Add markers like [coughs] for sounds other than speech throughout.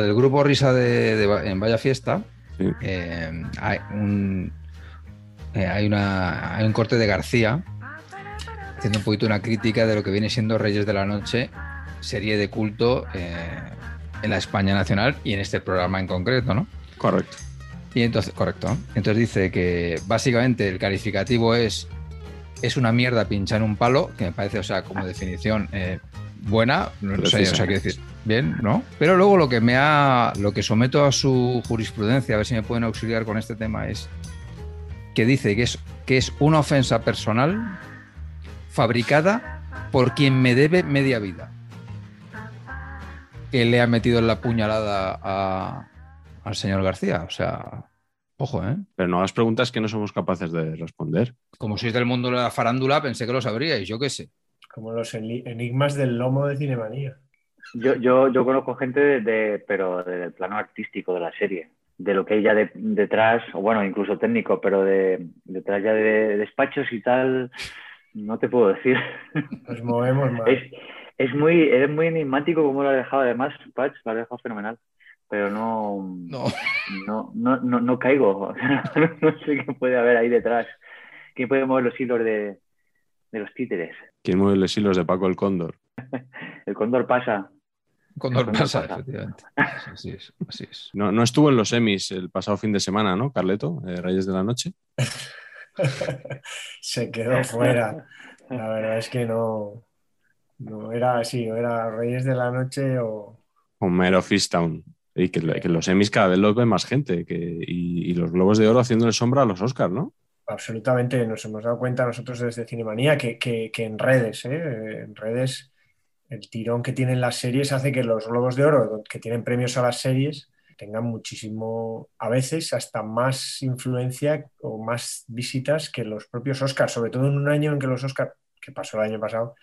Lo del grupo Risa de, de en Vaya Fiesta, Sí. eh, hay, un, eh, hay, una, hay un corte de García haciendo un poquito una crítica de lo que viene siendo Reyes de la Noche, serie de culto eh, en la España nacional y en este programa en concreto, ¿no? Correcto. Y entonces, correcto. Entonces dice que básicamente el calificativo es es una mierda pinchar un palo, que me parece, o sea, como definición eh, buena, no sé, o sea, quiero decir, bien, ¿no? Pero luego lo que me ha, lo que someto a su jurisprudencia, a ver si me pueden auxiliar con este tema, es que dice que es, que es una ofensa personal fabricada por quien me debe media vida. Que le ha metido en la puñalada a- al señor García. O sea, ojo, ¿eh? Pero no hagas preguntas que no somos capaces de responder. Como sois del mundo de la farándula, pensé que lo sabríais, yo qué sé. Como los eni- enigmas del lomo de Cinemanía. Yo, yo, yo conozco gente de, de- pero del plano artístico de la serie, de lo que hay ya de- detrás, o bueno, incluso técnico, pero de detrás ya de despachos y tal, no te puedo decir. Nos movemos más. Es, es muy, eres muy enigmático como lo has dejado, además, Patch, lo has dejado fenomenal. Pero no, No. no, no, no, no caigo. [laughs] no sé qué puede haber ahí detrás. ¿Quién puede mover los hilos de, de los títeres? ¿Quién mueve los hilos de Paco el Cóndor? [laughs] El cóndor pasa. Cuando pasa, pasa. efectivamente. [laughs] Así es, así es. No, no estuvo en los semis el pasado fin de semana, ¿no, Carleto? Eh, Reyes de la Noche. [laughs] Se quedó fuera. La verdad es que no. No era así, o era Reyes de la Noche o. Con Mero Fistown. Y que, lo- que los semis cada vez los ve más gente. Que, y, y los Globos de Oro haciéndole sombra a los Oscars, ¿no? Absolutamente, nos hemos dado cuenta nosotros desde Cinemanía que, que- en redes, ¿eh? en redes, el tirón que tienen las series hace que los Globos de Oro, que tienen premios a las series, tengan muchísimo, a veces hasta más influencia o más visitas que los propios Oscars, sobre todo en un año en que los Oscars, que pasó el año pasado,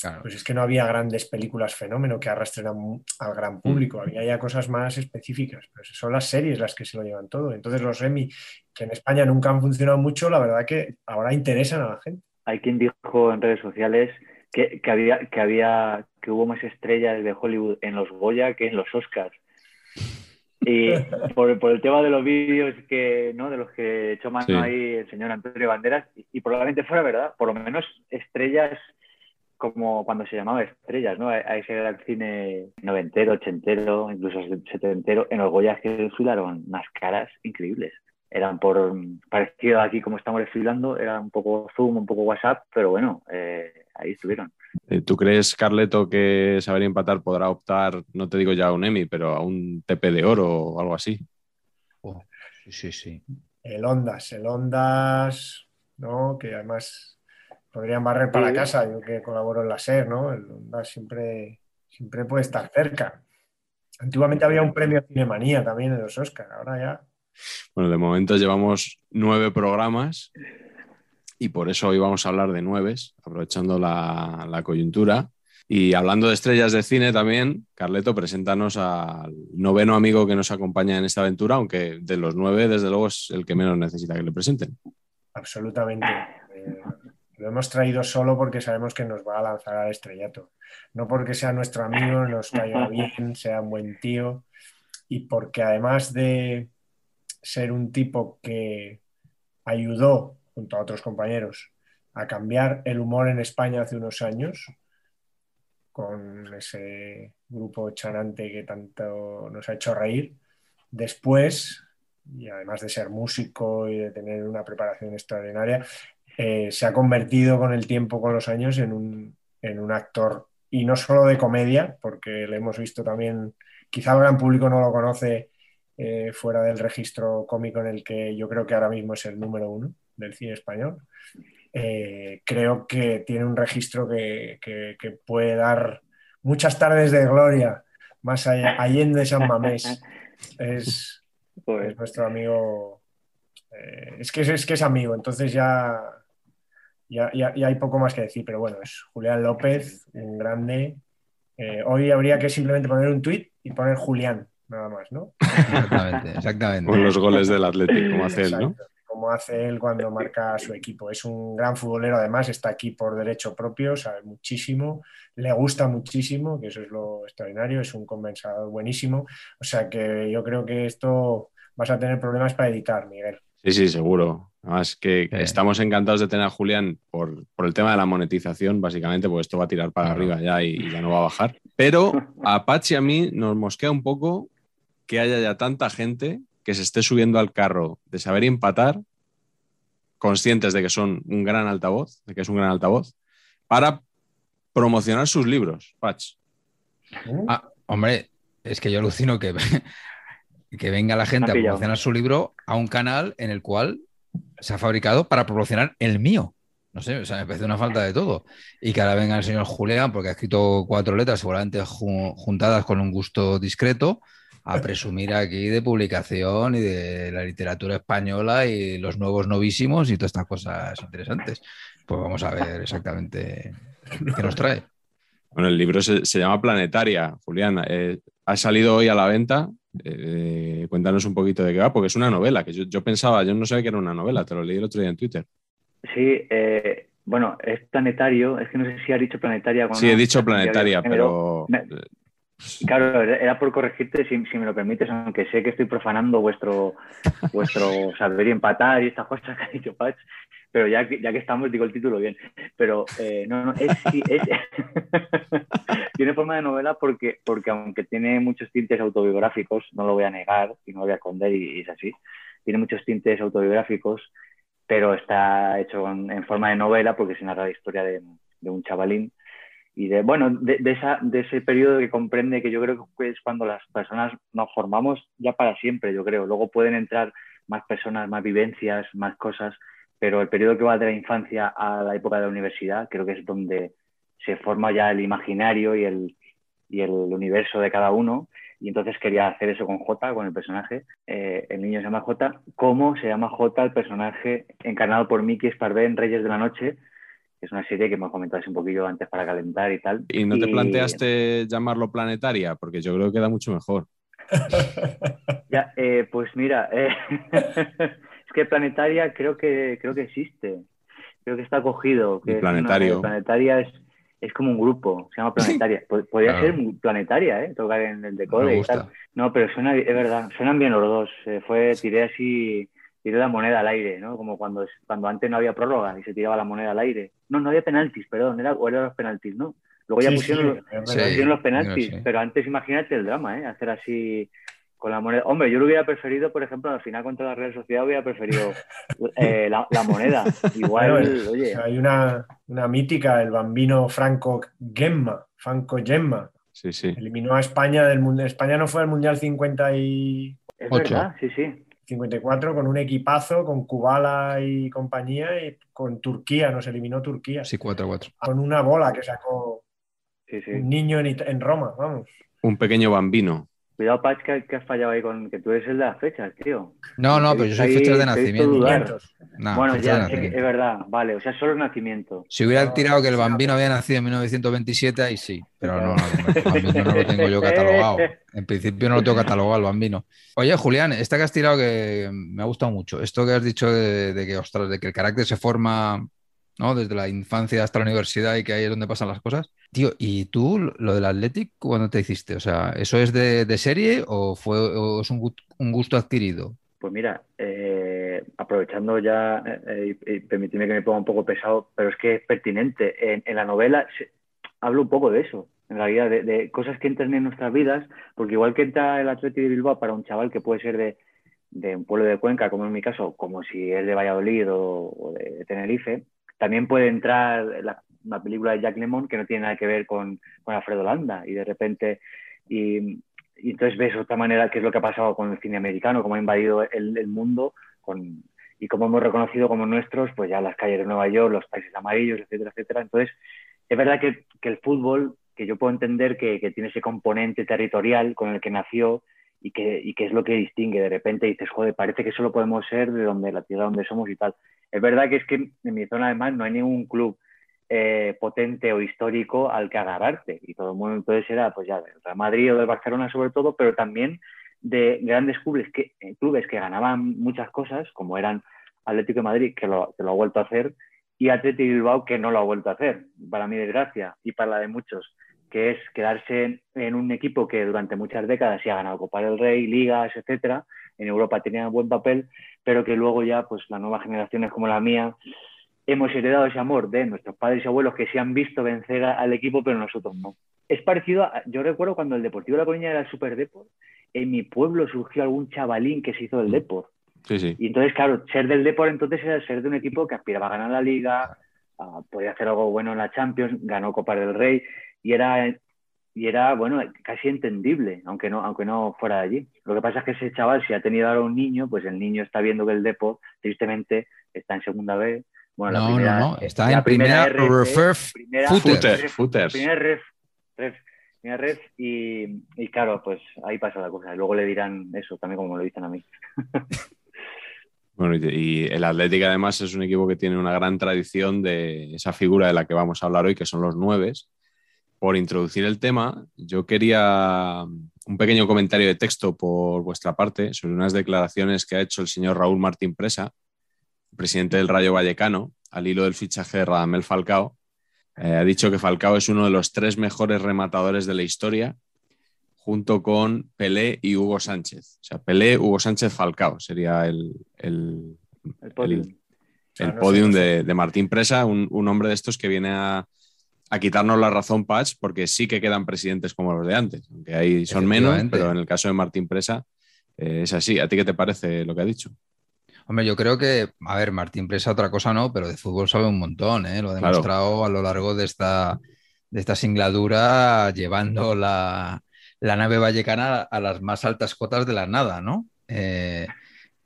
Claro. pues es que no había grandes películas fenómeno que arrastren a al gran público, había ya cosas más específicas, pero son las series las que se lo llevan todo. Entonces los Emmy, que en España nunca han funcionado mucho, la verdad que ahora interesan a la gente. Hay quien dijo en redes sociales que, que había, que había, que hubo más estrellas de Hollywood en los Goya que en los Oscars. Y [laughs] por, por el tema de los vídeos que, ¿no? de los que echó mano Sí. ahí el señor Antonio Banderas, y, y probablemente fuera verdad, por lo menos estrellas como cuando se llamaba estrellas, ¿no? A, a ese gran cine noventero, ochentero, incluso setentero, en los Goyas que desfilaron unas caras increíbles. Eran por parecido aquí como estamos desfilando, era un poco Zoom, un poco WhatsApp, pero bueno, eh, ahí estuvieron. Eh, ¿Tú crees, Carleto, que Saber Empatar podrá optar, no te digo ya a un Emmy, pero a un TP de oro o algo así? Oh, sí, sí, sí. El Ondas, el Ondas, ¿no? Que además podrían barrer para Sí. casa, yo que colaboro en la SER, ¿no? El Ondas siempre, siempre puede estar cerca. Antiguamente había un premio Cinemanía también en los Oscars, ahora ya. Bueno, de momento llevamos nueve programas y por eso hoy vamos a hablar de nueves, aprovechando la, la coyuntura. Y hablando de estrellas de cine también, Carleto, preséntanos al noveno amigo que nos acompaña en esta aventura, aunque de los nueve, desde luego, es el que menos necesita que le presenten. Absolutamente. Eh, lo hemos traído solo porque sabemos que nos va a lanzar al estrellato. No porque sea nuestro amigo, nos caiga [laughs] bien, sea un buen tío, y porque además de ser un tipo que ayudó, junto a otros compañeros, a cambiar el humor en España hace unos años, con ese grupo chanante que tanto nos ha hecho reír. Después, y además de ser músico y de tener una preparación extraordinaria, eh, se ha convertido con el tiempo, con los años, en un, en un actor, y no solo de comedia, porque le hemos visto también, quizá el gran público no lo conoce eh, fuera del registro cómico en el que yo creo que ahora mismo es el número uno del cine español. Eh, creo que tiene un registro que, puede dar muchas tardes de gloria más allá, allende San Mamés. Es, es nuestro amigo. Eh, es, que, es que es amigo, entonces ya, ya, ya, hay poco más que decir, pero bueno, es Julián López, un grande. hoy habría que simplemente poner un tuit y poner Julián, nada más, ¿no? Exactamente, [laughs] exactamente. Con los goles del Atlético, como hace él, ¿no? Como hace él cuando marca a su equipo. Es un gran futbolero, además, está aquí por derecho propio, sabe muchísimo, le gusta muchísimo, que eso es lo extraordinario, es un convensador buenísimo. O sea que yo creo que esto vas a tener problemas para editar, Miguel. Sí, sí, seguro. Además que estamos encantados de tener a Julián por, el tema de la monetización, básicamente, porque esto va a tirar para arriba ya y, y, ya no va a bajar. Pero a Pachi a mí nos mosquea un poco que haya ya tanta gente que se esté subiendo al carro de saber empatar, conscientes de que son un gran altavoz, de que es un gran altavoz, para promocionar sus libros, Patch. Ah, hombre, es que yo alucino que, [laughs] que venga la gente a promocionar su libro a un canal en el cual se ha fabricado para promocionar el mío. No sé, o sea, me parece una falta de todo. Y que ahora venga el señor Julián, porque ha escrito cuatro letras, seguramente juntadas con un gusto discreto, a presumir aquí de publicación y de la literatura española y los nuevos novísimos y todas estas cosas interesantes. Pues vamos a ver exactamente [laughs] qué nos trae. Bueno, el libro se, llama Planetaria, Julián. Eh, ha salido hoy a la venta. Eh, cuéntanos un poquito de qué va, porque es una novela, que yo, pensaba, yo no sabía que era una novela, te lo leí el otro día en Twitter. Sí, eh, bueno, es planetario, es que no sé si ha dicho planetaria. Sí, he dicho planetaria, pero... Claro, era por corregirte, si, me lo permites, aunque sé que estoy profanando vuestro, vuestro [laughs] saber y empatar y estas cosas que ha dicho Patch, pero ya que, ya que estamos, digo el título bien. Pero eh, no, no, es, es [laughs] tiene forma de novela porque, porque aunque tiene muchos tintes autobiográficos, no lo voy a negar y no lo voy a esconder y, es así, tiene muchos tintes autobiográficos, pero está hecho en, forma de novela porque se narra la historia de, de un chavalín y de, bueno, de, esa, de ese periodo que comprende que yo creo que es cuando las personas nos formamos ya para siempre, yo creo. Luego pueden entrar más personas, más vivencias, más cosas, pero el periodo que va de la infancia a la época de la universidad creo que es donde se forma ya el imaginario y el, y el universo de cada uno. Y entonces quería hacer eso con J, con el personaje. Eh, el niño se llama J. ¿Cómo se llama J el personaje encarnado por Mickey Sparvé en Reyes de la Noche? es una serie que me comentabas un poquillo antes para calentar y tal. ¿Y no te planteaste llamarlo Planetaria? Porque yo creo que queda mucho mejor. [laughs] ya, eh, pues mira, eh, [laughs] es que Planetaria creo que, creo que existe. Creo que está cogido. Que planetario. planetaria es, es como un grupo, se llama Planetaria. Podría ser Planetaria, ¿eh? Tocar en el decode y tal. No, pero suena, es verdad, suenan bien los dos. Eh, fue, tiré así tiró la moneda al aire, ¿no? Como cuando, cuando antes no había prórroga y se tiraba la moneda al aire. No, no había penaltis, perdón, era, o eran los penaltis, ¿no? Luego ya pusieron, los, penaltis, pero antes imagínate el drama, ¿eh? Hacer así con la moneda. Hombre, yo lo hubiera preferido, por ejemplo, al final contra la Real Sociedad hubiera preferido eh, la, moneda. [laughs] Igual, oye. Hay una, una, mítica, el bambino Franco Gemma, Franco Gemma. Sí, sí. Eliminó a España del Mundial. España no fue al Mundial 58. Es verdad, sí, sí. 54 con un equipazo, con Kubala y compañía, y con Turquía, nos eliminó Turquía. Sí, 4-4. Con una bola que sacó un niño en, Roma, vamos. Un pequeño bambino. Cuidado, Pach, que, que has fallado ahí con que tú eres el de las fechas, tío. No, no, pero yo soy fechas de nacimiento. Nah, bueno, ya, es, verdad, vale, o sea, solo el nacimiento. Si hubiera No, tirado que el bambino no. había nacido en 1927, ahí sí, pero no, no, el bambino no lo tengo yo catalogado. En principio no lo tengo catalogado el bambino. Oye, Julián, esta que has tirado que me ha gustado mucho. Esto que has dicho de, de que, ostras, de que el carácter se forma, ¿no? Desde la infancia hasta la universidad y que ahí es donde pasan las cosas. Tío, ¿y tú lo del Athletic cuándo te hiciste? O sea, ¿eso es de, de serie o fue o es un, un gusto adquirido? Pues mira, eh, aprovechando ya, eh, y, y permitidme que me ponga un poco pesado, pero es que es pertinente. En, la novela hablo un poco de eso, en realidad, de, cosas que entran en nuestras vidas, porque igual que entra el Atleti de Bilbao para un chaval que puede ser de, de un pueblo de Cuenca, como en mi caso, como si es de Valladolid o, o de Tenerife, también puede entrar la, una película de Jack Lemmon que no tiene nada que ver con, con Alfredo Landa y de repente... Y, y entonces ves otra manera, que es lo que ha pasado con el cine americano, cómo ha invadido el, el mundo con, y cómo hemos reconocido como nuestros, pues ya las calles de Nueva York, los países amarillos, etcétera, etcétera. Entonces, es verdad que, que el fútbol, que yo puedo entender que, que tiene ese componente territorial con el que nació y que, y que es lo que distingue. De repente dices, joder, parece que solo podemos ser de donde la tierra donde somos y tal. Es verdad que es que en mi zona además no hay ningún club eh, potente o histórico al que agarrarte. Y todo el mundo entonces era, pues ya, del Real Madrid o del Barcelona sobre todo, pero también de grandes clubes que, eh, clubes que ganaban muchas cosas, como eran Atlético de Madrid, que lo, que lo ha vuelto a hacer, y Atlético de Bilbao, que no lo ha vuelto a hacer, para mi desgracia y para la de muchos, que es quedarse en un equipo que durante muchas décadas sí ha ganado Copa del Rey, ligas, etcétera, en Europa tenía buen papel, pero que luego ya, pues las nuevas generaciones como la mía, hemos heredado ese amor de nuestros padres y abuelos que se han visto vencer al equipo, pero nosotros no. Es parecido a, yo recuerdo cuando el Deportivo de La Coruña era el Super Deport, en mi pueblo surgió algún chavalín que se hizo del Deport. Sí, sí. Y entonces, claro, ser del Deport entonces era ser de un equipo que aspiraba a ganar la Liga, podía hacer algo bueno en la Champions, ganó Copa del Rey, y era, y era bueno, casi entendible, aunque no, aunque no fuera de allí. Lo que pasa es que ese chaval, si ha tenido ahora un niño, pues el niño está viendo que el Deport, tristemente, está en segunda B. Bueno, No, no, primera, no, está la en primera RF, Reserve primera Footer. Ref- primera ref, ref, primera ref, y, y claro, pues ahí pasa la cosa. Luego le dirán eso también como me lo dicen a mí. [laughs] Bueno, y, y el Atlético además es un equipo que tiene una gran tradición de esa figura de la que vamos a hablar hoy, que son los nueves. Por introducir el tema, yo quería un pequeño comentario de texto por vuestra parte sobre unas declaraciones que ha hecho el señor Raúl Martín Presa, presidente del Rayo Vallecano, al hilo del fichaje de Radamel Falcao. Eh, ha dicho que Falcao es uno de los tres mejores rematadores de la historia, junto con Pelé y Hugo Sánchez. O sea, Pelé, Hugo Sánchez, Falcao sería el, el, El podium. el- el de, de Martín Presa, un, un hombre de estos que viene a, a quitarnos la razón, Patch, porque sí que quedan presidentes como los de antes, aunque ahí son menos, pero en el caso de Martín Presa eh, es así. ¿A ti qué te parece lo que ha dicho? Hombre, yo creo que, a ver, Martín Presa otra cosa no, pero de fútbol sabe un montón, ¿eh? Lo ha Claro. demostrado a lo largo de esta, de esta singladura, llevando la, la nave vallecana a las más altas cotas de la nada, ¿no? Eh,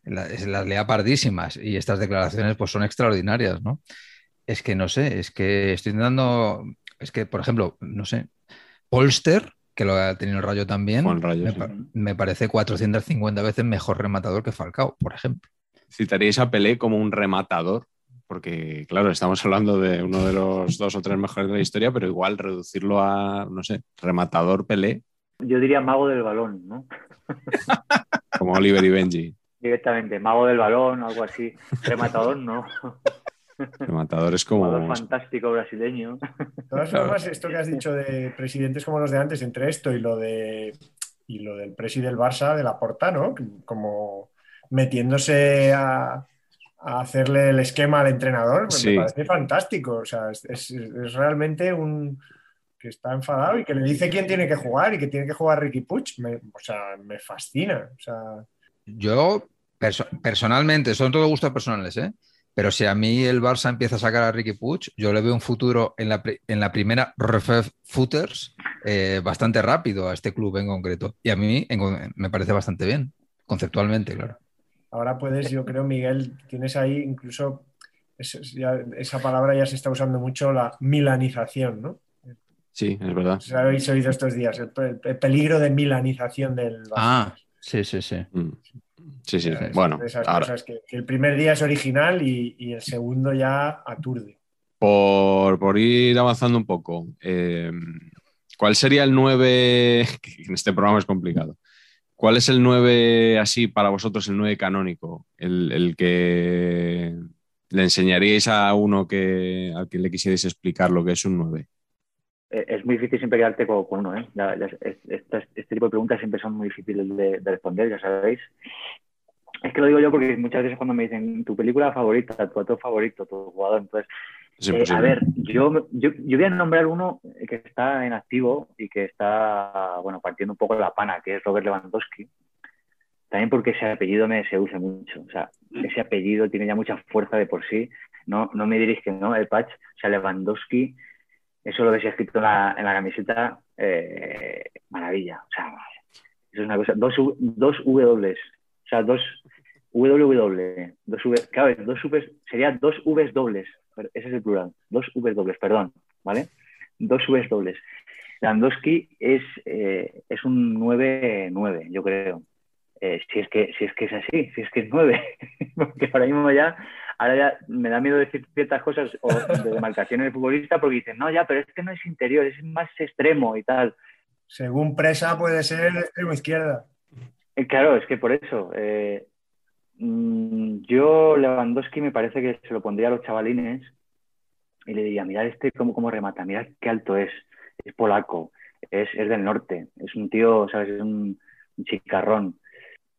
las lea pardísimas y estas declaraciones pues son extraordinarias, ¿no? Es que no sé, es que estoy intentando, es que, por ejemplo, no sé, Polster, que lo ha tenido el Rayo también, Rayo, me, sí. me parece 450 veces mejor rematador que Falcao, por ejemplo. ¿Citaríais a Pelé como un rematador? Porque, claro, estamos hablando de uno de los dos o tres mejores de la historia, pero igual reducirlo a, no sé, rematador Pelé, Yo diría mago del balón, ¿no? [laughs] como Oliver y Benji. Directamente, mago del balón, algo así. Rematador, no. Rematador es como... fantástico brasileño. De todas formas, esto que has dicho de presidentes como los de antes, entre esto y lo de y lo del presi del Barça, de la Porta, ¿no? Como metiéndose a, a hacerle el esquema al entrenador, pues Sí. me parece fantástico. O sea, es, es- es realmente un que está enfadado y que le dice quién tiene que jugar y que tiene que jugar Ricky Puig. Me- o sea, me fascina. O sea, Yo, perso- personalmente, son todo gustos personales, ¿eh? Pero si a mí el Barça empieza a sacar a Ricky Puig, yo le veo un futuro en la, en la primera Refef Footers eh, bastante rápido a este club en concreto. Y a mí en me parece bastante bien, conceptualmente, claro. Ahora puedes, yo creo, Miguel, tienes ahí incluso es- es ya- esa palabra ya se está usando mucho, la milanización, ¿no? Sí, es verdad. Os habéis oído estos días, el, pe- el peligro de milanización del. Ah, sí, sí, sí. Mm. Sí, sí. Es Bueno, esas ahora, cosas que, que el primer día es original y, y el segundo ya aturde. por, por ir avanzando un poco, eh, ¿cuál sería el 9? [laughs] que en este programa es complicado. ¿Cuál es el 9 así para vosotros, el 9 canónico? El, que le enseñaríais a uno que, al que le quisierais explicar lo que es un 9. Eh, Es muy difícil siempre quedarte con, uno, ¿eh? Este tipo de preguntas siempre son muy difíciles de, de responder, ya sabéis. Es que lo digo yo porque muchas veces cuando me dicen tu película favorita, tu actor favorito, tu jugador, entonces Es Eh, a ver, yo, yo, yo voy a nombrar uno que está en activo y que está, bueno, partiendo un poco la pana, que es Robert Lewandowski. También porque ese apellido me seduce mucho. O sea, ese apellido tiene ya mucha fuerza de por sí. No, no me diréis que no, el patch. O sea, Lewandowski, eso lo ves escrito en la, en la camiseta, eh, maravilla. O sea, eso es una cosa. Dos, dos W. O sea, dos WW. Dos V, claro, dos Vs, sería dos Vs dobles. Ese es el plural. Dos Vs dobles, perdón. ¿Vale? Dos Vs dobles. Landowski es, eh, es un 9-9, yo creo. Eh, si, es que, si es que es así, si es que es 9. [laughs] porque ahora mismo ya, ahora ya me da miedo decir ciertas cosas o de demarcaciones de futbolista porque dicen, no, ya, pero es que no es interior, es más extremo y tal. Según presa puede ser extremo izquierda. Eh, Claro, es que por eso. eh, yo, Lewandowski, me parece que se lo pondría a los chavalines y le diría, mirad este cómo, cómo remata, mirad qué alto es, es polaco, es, es del norte, es un tío, ¿sabes? Es un, un chicarrón.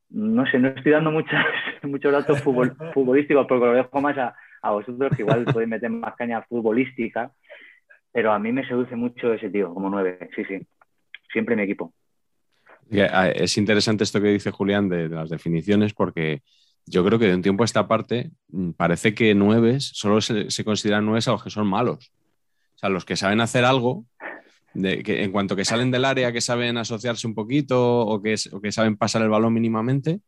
No sé, no estoy dando muchas, [laughs] muchos datos futbol- [laughs] futbolísticos porque lo dejo más a, a vosotros, que igual podéis meter más caña futbolística, pero a mí me seduce mucho ese tío, como nueve, sí, sí. Siempre mi equipo. Ah, Es interesante esto que dice Julián de, de las definiciones porque yo creo que de un tiempo a esta parte mm, parece que nueves solo se, se consideran nueves a los que son malos. O sea, los que saben hacer algo, de, que en cuanto que salen del área, que saben asociarse un poquito o que, es- o que saben pasar el balón mínimamente,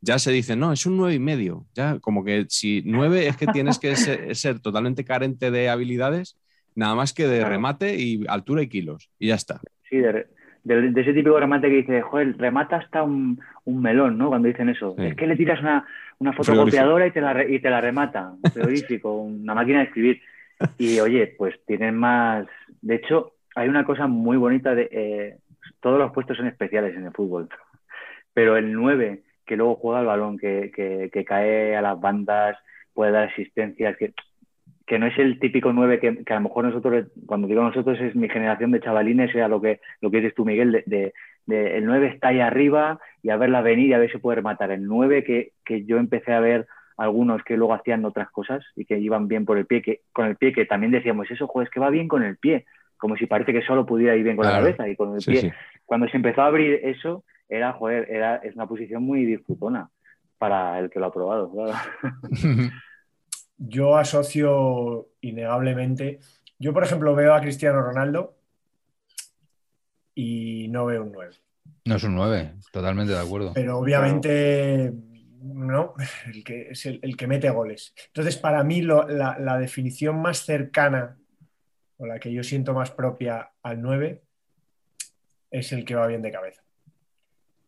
ya se dice, no, es un nueve y medio. Ya, como que si nueve es que tienes que ser, [laughs] ser totalmente carente de habilidades, nada más que de remate y altura y kilos. Y ya está. Sí, de, de- de ese típico remate que dice, joder, remata hasta un, un melón, ¿no? Cuando dicen eso. Sí. Es que le tiras una, una fotocopiadora y te, la, y te la remata. Un [laughs] frigorífico, una máquina de escribir. Y oye, pues tienen más. De hecho, hay una cosa muy bonita de. eh, todos los puestos son especiales en el fútbol. Pero el 9, que luego juega el balón, que, que- que cae a las bandas, puede dar asistencias, que, que no es el típico 9 que, que a lo mejor nosotros, cuando digo nosotros, es mi generación de chavalines, era lo que, lo que dices tú, Miguel, de, de- de el 9 está ahí arriba y a verla venir y a ver si puede rematar. El 9 que, que yo empecé a ver algunos que luego hacían otras cosas y que iban bien por el pie, que con el pie que también decíamos eso, joder, es que va bien con el pie, como si parece que solo pudiera ir bien con Claro. la cabeza y con el Sí, pie. sí. Cuando se empezó a abrir eso, era, joder, era, es una posición muy disfrutona para el que lo ha probado, claro. [laughs] Yo asocio innegablemente. Yo, por ejemplo, veo a Cristiano Ronaldo y no veo un 9. No es un 9, totalmente de acuerdo. Pero obviamente no, el que, es el, el que mete goles. Entonces, para mí, lo- la, la definición más cercana o la que yo siento más propia al 9 es el que va bien de cabeza.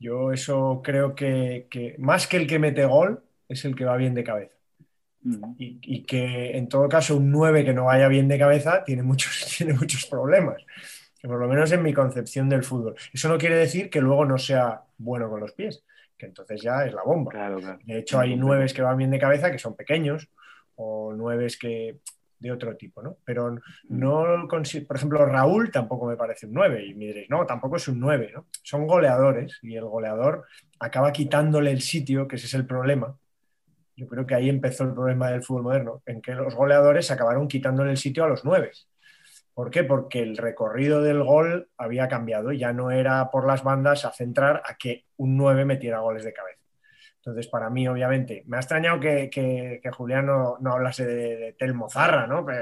Yo eso creo que, que más que el que mete gol, es el que va bien de cabeza. Mm. Y, y que en todo caso un 9 que no vaya bien de cabeza tiene muchos, [laughs] tiene muchos problemas. Por lo menos en mi concepción del fútbol. Eso no quiere decir que luego no sea bueno con los pies, que entonces ya es la bomba. Claro, claro. De hecho, hay nueves que van bien de cabeza que son pequeños o nueves que de otro tipo, ¿no? Pero no consi- por ejemplo, Raúl tampoco me parece un 9 y me diréis, no, tampoco es un 9, ¿no? Son goleadores y el goleador acaba quitándole el sitio, que ese es el problema. Yo creo que ahí empezó el problema del fútbol moderno, en que los goleadores acabaron quitándole el sitio a los nueves. ¿Por qué? Porque el recorrido del gol había cambiado, ya no era por las bandas a centrar a que un 9 metiera goles de cabeza. Entonces, para mí, obviamente, me ha extrañado que, que- que Julián no, no hablase de, de Telmo Zarra, ¿no? Que,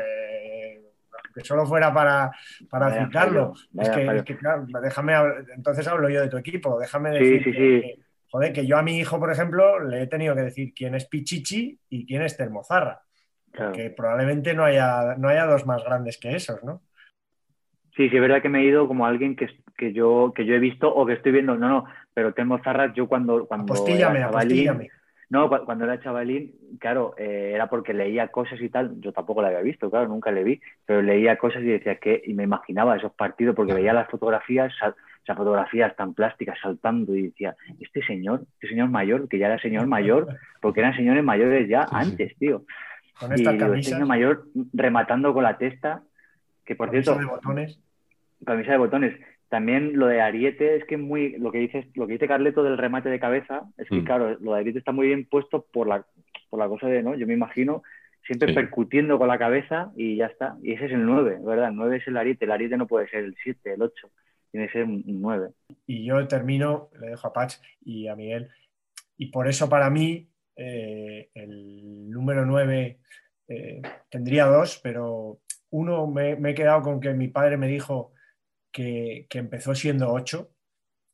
que solo fuera para, para Vaya citarlo. es, vaya es que, claro, déjame, entonces hablo yo de tu equipo, déjame Sí, decir sí, sí. que- joder, que yo a mi hijo, por ejemplo, le he tenido que decir quién es Pichichi y quién es Telmo Zarra, Claro. que probablemente no haya, no haya dos más grandes que esos, ¿no? Sí, sí, es verdad que me he ido como alguien que, que, yo, que yo he visto o que estoy viendo. No, no, pero tengo zarras yo cuando. cuando apostíllame, era apostíllame. chavalín, no, cu- cuando era chavalín, claro, eh, era porque leía cosas y tal. Yo tampoco la había visto, claro, nunca le vi, pero leía cosas y decía que, y me imaginaba esos partidos porque veía las fotografías, sal- esas fotografías tan plásticas saltando y decía, este señor, este señor mayor, que ya era señor mayor, porque eran señores mayores ya antes, tío. Con Y estas este camisas, señor mayor rematando con la testa, que por camisa cierto, de botones. camisa de botones. También lo de Ariete es que muy lo que dices, lo que dice Carleto del remate de cabeza, es que Mm. claro, lo de Ariete está muy bien puesto por la, por la cosa de, ¿no? Yo me imagino siempre Sí. percutiendo con la cabeza y ya está. Y ese es el 9, ¿verdad? El 9 es el Ariete, el Ariete no puede ser el 7, el 8, tiene que ser un 9. Y yo termino, le dejo a Patch y a Miguel. Y por eso para mí eh, el número 9 eh, tendría dos, pero uno me, me he quedado con que mi padre me dijo que, que empezó siendo 8,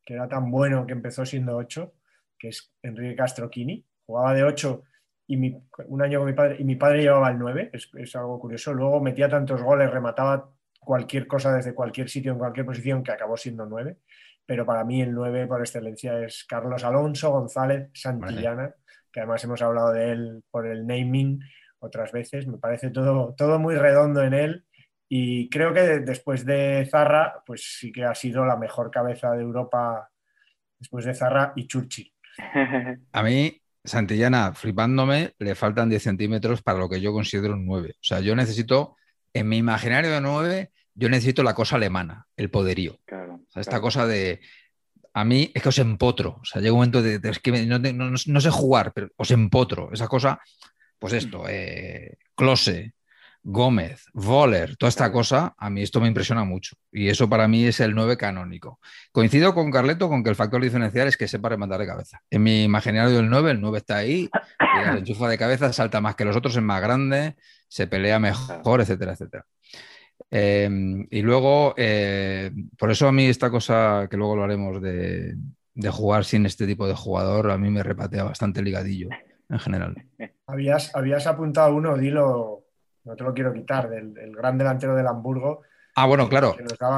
que era tan bueno que empezó siendo 8, que es Enrique Castroquini. Jugaba de 8 y mi- un año con mi padre y mi padre llevaba el 9, es, es algo curioso. Luego metía tantos goles, remataba cualquier cosa desde cualquier sitio, en cualquier posición, que acabó siendo 9 pero para mí el 9 por excelencia es Carlos Alonso González Santillana, que además hemos hablado de él por el naming otras veces, me parece todo, todo muy redondo en él y creo que después de Zarra, pues sí que ha sido la mejor cabeza de Europa después de Zarra y Churchill. [laughs] A mí, Santillana, flipándome, le faltan 10 centímetros para lo que yo considero un 9. O sea, yo necesito, en mi imaginario de 9, yo necesito la cosa alemana, el poderío. claro. O sea, esta claro. cosa de. A mí es que os empotro. O sea, llega un momento de. de- es que me- no, sé jugar, pero os empotro. Esa cosa, pues esto, eh, Klose, Gómez, Voller, toda esta cosa, a mí esto me impresiona mucho. Y eso para mí es el 9 canónico. Coincido con Carleto con que el factor diferencial es que sepa rematar de cabeza. En mi imaginario del 9, el 9 está ahí, y la [coughs] enchufa de cabeza, salta más que los otros, es más grande, se pelea mejor, etcétera, etcétera. Eh, y luego, eh, por eso a mí esta cosa, que luego lo haremos de, jugar sin este tipo de jugador, a mí me repatea bastante ligadillo en general. Habías, habías apuntado uno, dilo, no te lo quiero quitar, del gran delantero del Hamburgo. Ah, bueno, claro.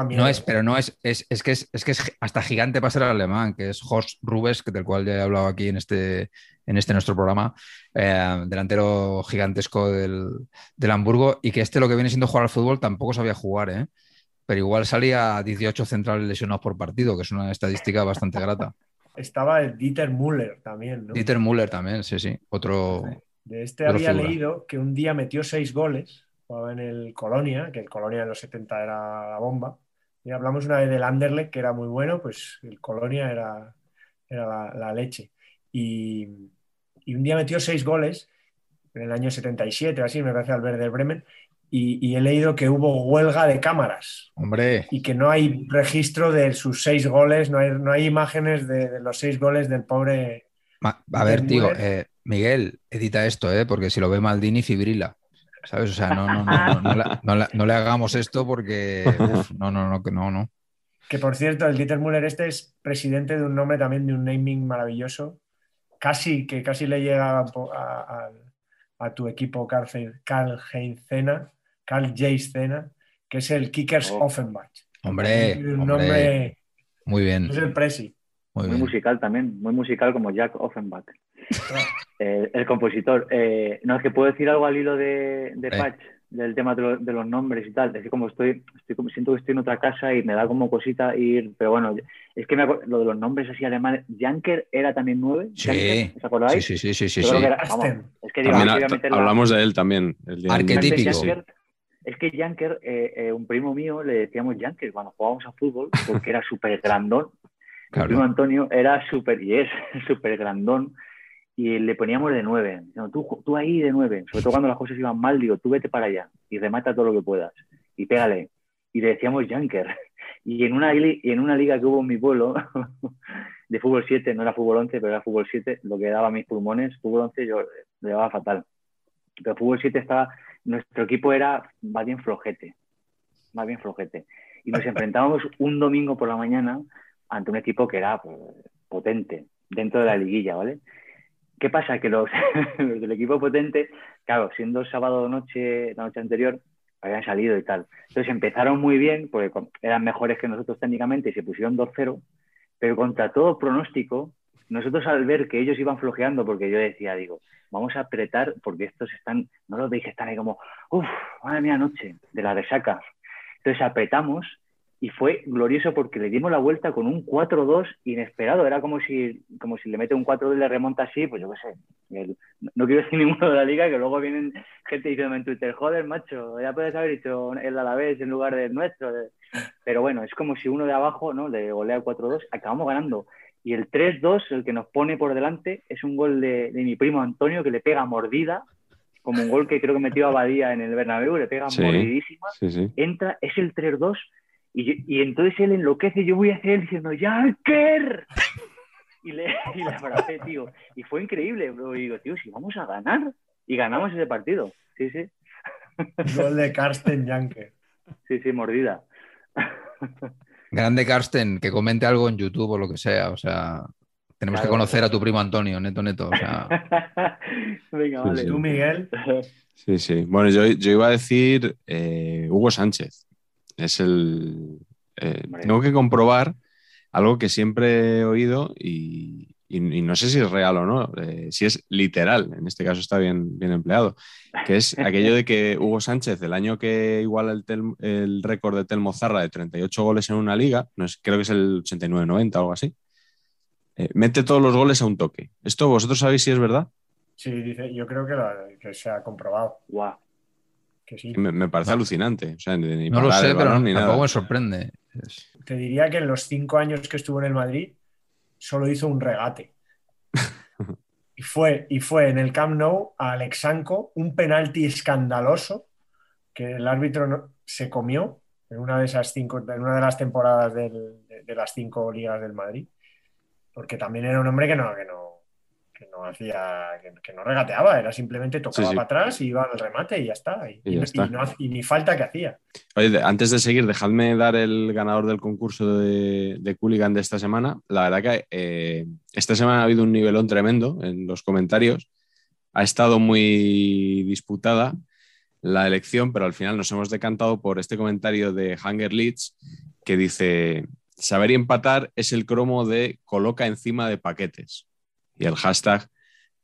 No es, pero no es, es, es que es, es que es hasta gigante para ser alemán, que es Horst Rubes, que del cual ya he hablado aquí en este, en este nuestro programa, eh, delantero gigantesco del, del Hamburgo, y que este lo que viene siendo jugar al fútbol tampoco sabía jugar, ¿eh? Pero igual salía 18 centrales lesionados por partido, que es una estadística bastante grata. [laughs] Estaba el Dieter Müller también, ¿no? Dieter Müller también, sí, sí. Otro. De este había figura. leído que un día metió seis goles, jugaba en el Colonia, que el Colonia en los 70 era la bomba. Y hablamos una vez del Anderlecht, que era muy bueno, pues el Colonia era, era la, la leche. Y, y un día metió seis goles, en el año 77 o así, me parece, al Werder Bremen, y, y he leído que hubo huelga de cámaras Hombre, y que no hay registro de sus seis goles, no hay, no hay imágenes de, de los seis goles del pobre ma- a ver, tío, eh, Miguel, edita esto, ¿eh? Porque si lo ve Maldini, fibrila. ¿Sabes? O sea, no, no, no, no, no, le- [laughs] no le- no le hagamos esto porque. uf, no, no, no, que no, no. Que por cierto, el Dieter Müller este es presidente de un nombre también de un naming maravilloso. Casi, que casi le llega a, a- a tu equipo Karl, Heinz- Karl Heinz Zena, Karl Jais Zena, que es el Kickers Oh. Offenbach. Hombre, Tiene un hombre, nombre, muy bien, es el Presi. Muy musical también, muy musical como Jack Offenbach, [laughs] el, el compositor. Eh, no, es que puedo decir algo al hilo de, de Eh. Patch, del tema de, lo- de los nombres y tal. Es que como estoy, estoy como, siento que estoy en otra casa y me da como cosita ir, pero bueno, es que me acuerdo- lo de los nombres así alemanes. Janker era también nueve. Sí, Janker, ¿os acordáis? sí, sí, sí, sí, sí, era- vamos, es que a la- hablamos de él también. el Arquetípico. Janker. Es que Janker, eh, eh, un primo mío, le decíamos Janker cuando jugábamos a fútbol, porque era súper grandón. Mi primo. Antonio era súper, y es [laughs] súper grandón, y le poníamos de nueve. No, tú, tú ahí de nueve, sobre todo cuando las cosas iban mal, digo, tú vete para allá y remata todo lo que puedas, y pégale. Y le decíamos Janker. [laughs] Y en una, y en una liga que hubo en mi pueblo, [laughs] de fútbol 7, no era fútbol 11, pero era fútbol 7, lo que daba a mis pulmones, fútbol 11 yo le daba fatal. Pero fútbol 7 estaba, nuestro equipo era más bien flojete, más bien flojete. Y nos enfrentábamos un domingo por la mañana ante un equipo que era pues, potente dentro de la liguilla, ¿vale? ¿Qué pasa? Que los, [laughs] los del equipo potente, claro, siendo sábado noche, la noche anterior, habían salido y tal. Entonces empezaron muy bien, porque eran mejores que nosotros técnicamente y se pusieron 2-0, pero contra todo pronóstico, nosotros al ver que ellos iban flojeando, porque yo decía, digo, vamos a apretar porque estos están, no los veis que están ahí como, uff, madre mía, noche, de la resaca. Entonces apretamos y fue glorioso porque le dimos la vuelta con un 4-2 inesperado. Era como si, como si le mete un 4-2 y le remonta así, pues yo qué sé. no quiero decir [laughs] ninguno de la liga, que luego vienen gente diciendo en Twitter, joder, macho, ya puedes haber dicho el Alavés en lugar del nuestro. Pero bueno, es como si uno de abajo ¿no? le golea 4-2, acabamos ganando. Y el 3-2, el que nos pone por delante, es un gol de, mi primo Antonio que le pega mordida, como un gol que creo que metió a Badía en el Bernabéu, le pega mordidísima. Entra, es el 3-2 y, entonces él enloquece, yo voy hacia él diciendo, ¡Yanker! Y le, y le abracé, tío. Y fue increíble, bro. Y digo, tío, si vamos a ganar. Y ganamos ese partido. Sí, sí. Gol de Karsten Yanker. Sí, sí, mordida. Grande Karsten, que comente algo en YouTube o lo que sea. O sea, tenemos que conocer a tu primo Antonio, neto, neto. O sea... [laughs] Venga, vale. ¿Tú, Miguel? [laughs] Sí, sí. Bueno, yo, yo iba a decir eh, Hugo Sánchez. Es el. Eh, tengo que comprobar algo que siempre he oído y, no sé si es real o no, eh, si es literal, en este caso está bien, bien empleado, que es aquello de que [laughs] Hugo Sánchez, el año que iguala el, el récord de Telmo Zarra de 38 goles en una liga, no es, creo que es el 89-90 o algo así, eh, mete todos los goles a un toque. ¿Esto vosotros sabéis si es verdad? Sí, dice, yo creo que, que se ha comprobado. Wow. Me, parece alucinante. no lo sé, pero tampoco me sorprende. Te diría que en los cinco años que estuvo en el Madrid solo hizo un regate. [laughs] y, fue, y fue en el Camp Nou a Alexanco un penalti escandaloso que el árbitro se comió en una de esas cinco, en una de las temporadas de, las cinco ligas del Madrid. Porque también era un hombre que no, que no, que no hacía, que, no regateaba, era simplemente tocaba para atrás y iba al remate y ya está. Y, ni falta que hacía. Oye, antes de seguir, dejadme dar el ganador del concurso de, de Cooligan de esta semana. La verdad que eh, esta semana ha habido un nivelón tremendo en los comentarios. Ha estado muy disputada la elección, pero al final nos hemos decantado por este comentario de Hunger Leeds que dice: Saber y empatar es el cromo de coloca encima de paquetes y el hashtag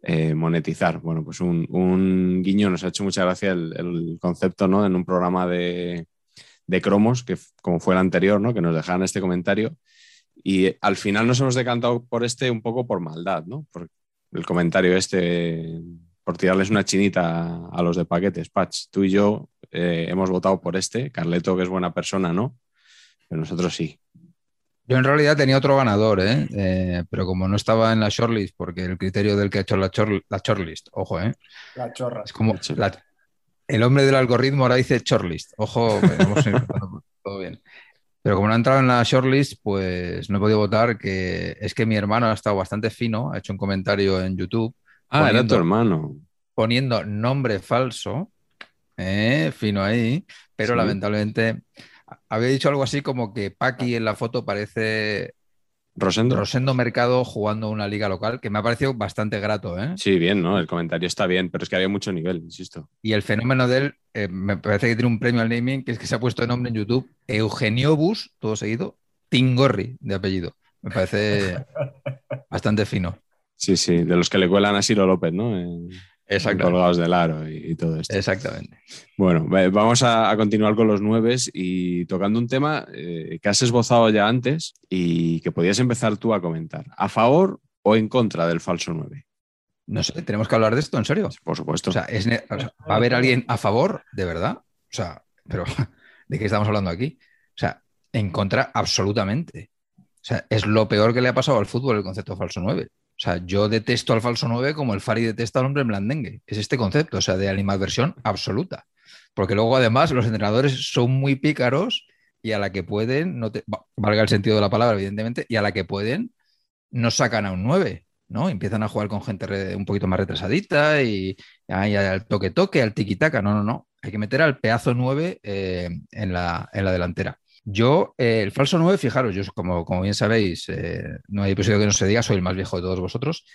eh, monetizar. Bueno, pues un, guiño, nos ha hecho mucha gracia el, concepto, ¿no? En un programa de, cromos, que como fue el anterior, ¿no? Que nos dejaban este comentario. Y al final nos hemos decantado por este un poco por maldad, ¿no? Por el comentario este, por tirarles una chinita a los de paquetes. Patch, tú y yo eh, hemos votado por este. Carleto, que es buena persona, ¿no? Pero nosotros sí. Yo en realidad tenía otro ganador, ¿eh? ¿eh? pero como no estaba en la shortlist, porque el criterio del que ha hecho la, shortlist, ojo, ¿eh? La chorra. Es como el hombre del algoritmo ahora dice shortlist, ojo, [laughs] todo bien. Pero como no ha entrado en la shortlist, pues no he podido votar, que es que mi hermano ha estado bastante fino, ha hecho un comentario en YouTube. Ah, era tu hermano. Poniendo nombre falso, ¿eh? fino ahí, pero lamentablemente había dicho algo así como que Paqui en la foto parece Rosendo. Rosendo Mercado jugando una liga local, que me ha parecido bastante grato. ¿eh? Sí, bien, ¿no? El comentario está bien, pero es que había mucho nivel, insisto. Y el fenómeno de él, eh, me parece que tiene un premio al naming, que es que se ha puesto de nombre en YouTube, Eugenio Bus, todo seguido, Tingorri de apellido. Me parece [laughs] bastante fino. Sí, sí, de los que le cuelan a Siro López, ¿no? Exacto. Colgados del aro y, todo esto. Exactamente. Bueno, vamos a, continuar con los nueves y tocando un tema eh, que has esbozado ya antes y que podías empezar tú a comentar. ¿A favor o en contra del falso 9? No sé, tenemos que hablar de esto, ¿en serio? Por supuesto. O sea, ¿va a haber alguien a favor, de verdad? O sea, pero [laughs] ¿de qué estamos hablando aquí? O sea, en contra, absolutamente. O sea, es lo peor que le ha pasado al fútbol el concepto falso 9. O sea, yo detesto al falso 9 como el Fari detesta al hombre en blandengue. Es este concepto, o sea, de animadversión absoluta. Porque luego, además, los entrenadores son muy pícaros y a la que pueden, no valga el sentido de la palabra, evidentemente, y a la que pueden, no sacan a un 9, ¿no? Empiezan a jugar con gente un poquito más retrasadita y, al toque-toque, al tiquitaca. No, no, no. Hay que meter al pedazo 9 eh, en, la, en la delantera. Yo, eh, el falso 9, fijaros, yo como, como bien sabéis, eh, no hay episodio que no se diga, soy el más viejo de todos vosotros.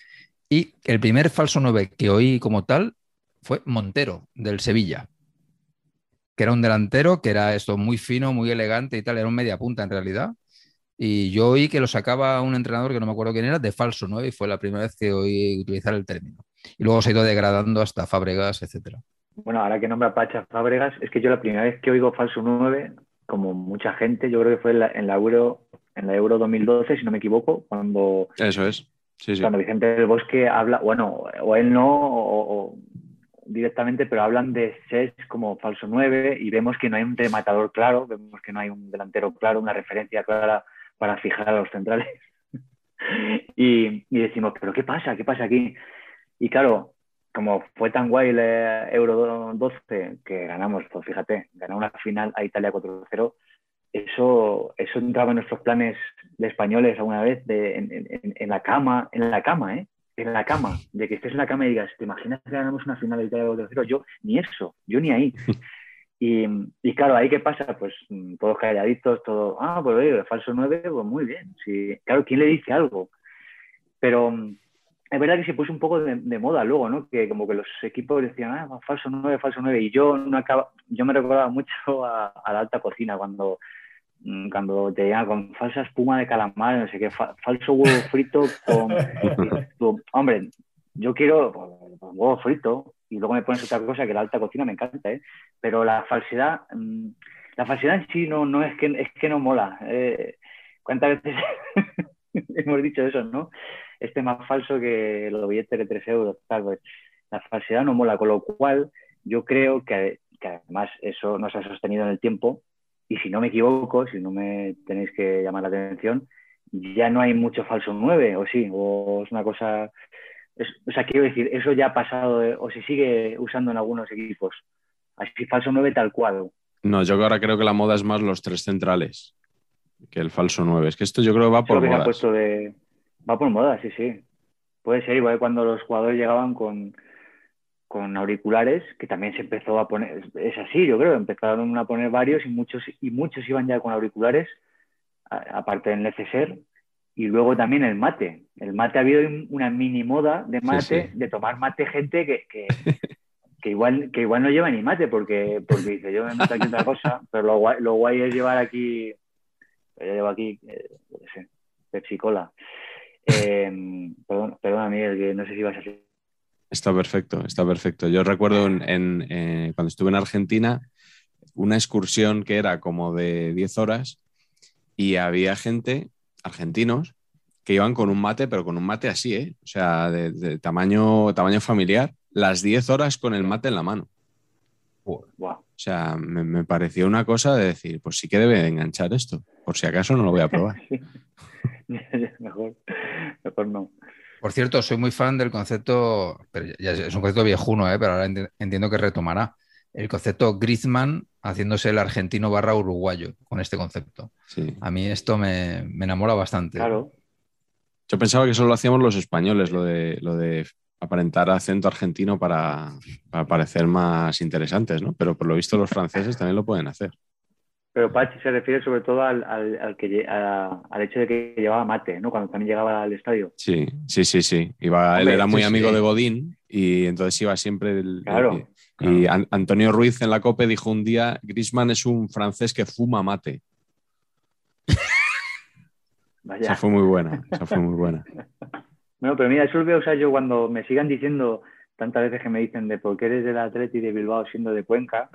Y el primer falso 9 que oí como tal fue Montero, del Sevilla. que era un delantero, que era esto muy fino, muy elegante y tal, era un media punta en realidad. Y yo oí que lo sacaba un entrenador que no me acuerdo quién era, de falso 9, y fue la primera vez que oí utilizar el término. Y luego se ha ido degradando hasta Fábregas, etcétera. Bueno, ahora que nombra Pacha Fábregas, es que yo la primera vez que oigo falso 9, como mucha gente, yo creo que fue en la, en la Euro en la Euro 2012, si no me equivoco, cuando, Eso es. Sí, sí. cuando Vicente del Bosque habla, bueno, o él no, o, o directamente, pero hablan de SES como falso 9 y vemos que no hay un rematador claro, vemos que no hay un delantero claro, una referencia clara para fijar a los centrales. [laughs] y, y decimos, ¿pero qué pasa? ¿Qué pasa aquí? Y claro, como fue tan guay el Euro 12 que ganamos, pues fíjate, ganar una final a Italia 4-0, eso, eso entraba en nuestros planes de españoles alguna vez de, en, en- en la cama, en la cama, ¿eh? En la cama, de que estés en la cama y digas, ¿te imaginas que ganamos una final de Italia 4-0? Yo, ni eso, yo ni ahí. [laughs] Y, y claro, ahí qué pasa, pues mm, todos calladitos, todo, ah, pues oye, falso 9, pues muy bien. Sí, claro, ¿quién le dice algo? Pero mm, es verdad que se puso un poco de, de moda luego, ¿no? Que como que los equipos decían, ah, falso 9, falso 9. Y yo no acaba, yo me recordaba mucho a, a la alta cocina cuando, mm, cuando te llegan con falsa espuma de calamar, no sé qué, fa- falso huevo frito con, [laughs] con- hombre, yo quiero pues, pues, huevo frito y luego me pones otra cosa que la alta cocina me encanta, ¿eh? Pero la falsedad, mm, la falsedad en sí no, no es que es que no mola. Eh, ¿Cuántas veces [laughs] hemos dicho eso, no? Este más falso que los billetes de 3 euros, tal vez. La falsedad no mola, con lo cual yo creo que, que además eso no se ha sostenido en el tiempo y si no me equivoco, si no me tenéis que llamar la atención, ya no hay mucho falso 9, o sí, o es una cosa... es- o sea, quiero decir, eso ya ha pasado o se sigue usando en algunos equipos. Así falso 9 tal cual. No, yo ahora creo que la moda es más los tres centrales que el falso 9. Es que esto yo creo que va es lo por que se ha modas. puesto de... Va por moda, sí, sí. Puede ser igual cuando los jugadores llegaban con, con auriculares, que también se empezó a poner... Es así, yo creo, empezaron a poner varios y muchos, y muchos iban ya con auriculares, a- aparte del neceser, y luego también el mate. El mate ha habido un- una mini moda de mate, sí. de tomar mate gente que, que, que igual, que igual no lleva ni mate, porque, porque dice, yo me meto aquí otra cosa, pero lo guay, lo guay es llevar aquí, yo llevo aquí, eh, qué sé, Pepsi Cola. Eh, perdón, perdona, Miguel, que no sé si vas a. Está perfecto, está perfecto. Yo recuerdo en, en, eh, cuando estuve en Argentina una excursión que era como de 10 horas y había gente, argentinos, que iban con un mate, pero con un mate así, ¿eh? O sea, de, de tamaño, tamaño familiar, las 10 horas con el mate en la mano. Buah. O sea, me, me pareció una cosa de decir, pues sí que debe de enganchar esto. Por si acaso no lo voy a probar. [laughs] [laughs] mejor, mejor no. Por cierto, soy muy fan del concepto, pero ya es un concepto viejuno, ¿eh? pero ahora enti- entiendo que retomará. El concepto Griezmann haciéndose el argentino barra uruguayo con este concepto. Sí. A mí esto me, me enamora bastante. Claro. Yo pensaba que solo lo hacíamos los españoles, lo de, lo de aparentar acento argentino para, para parecer más interesantes, ¿no? Pero por lo visto los franceses también lo pueden hacer. Pero Pachi se refiere sobre todo al, al, al que, a- al hecho de que llevaba mate, ¿no? Cuando también llegaba al estadio. Sí, sí, sí, sí. Iba, él era muy sí, amigo sí. de Godín y entonces iba siempre... el- Claro. y y An- Antonio Ruiz en la COPE dijo un día, Grisman es un francés que fuma mate. [laughs] Vaya. Esa fue muy buena, esa fue muy buena. [laughs] Bueno, pero mira, eso lo voy a usar yo cuando me sigan diciendo tantas veces que me dicen de por qué eres del Atleti de Bilbao siendo de Cuenca.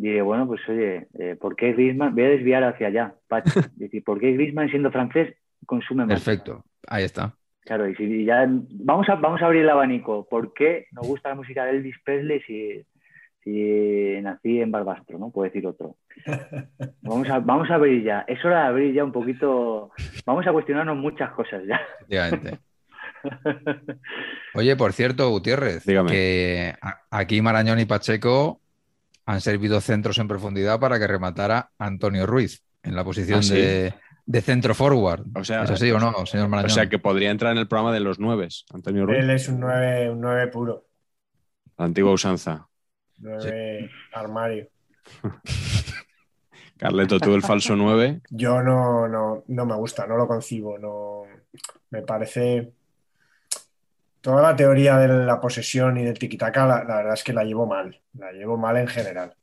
Diré, bueno, pues oye, eh, ¿por qué Griezmann? Voy a desviar hacia allá, Pachi. [laughs] Decir, ¿por qué Griezmann siendo francés consume más? Perfecto, ahí está. Claro, y si ya vamos a, vamos a abrir el abanico. ¿Por qué nos gusta la música de Elvis Presley si, si nací en Barbastro, ¿no? Puede decir otro. [laughs] Vamos a, vamos a abrir ya. Es hora de abrir ya un poquito. Vamos a cuestionarnos muchas cosas ya. Efectivamente. [laughs] Oye, por cierto, Gutiérrez, Dígame. que aquí Marañón y Pacheco han servido centros en profundidad para que rematara Antonio Ruiz en la posición ¿Ah, sí? de, de centro forward. O sea, ¿Es así o no, señor O Marañón? sea que podría entrar en el programa de los nueves, Antonio Ruiz, Él es un 9, un 9 puro, la antigua usanza. 9 armario. [laughs] Carleto, tú el falso 9. Yo no, no, no me gusta, no lo concibo, no me parece toda la teoría de la posesión y del tiquitaca, la, la verdad es que la llevo mal, la llevo mal en general.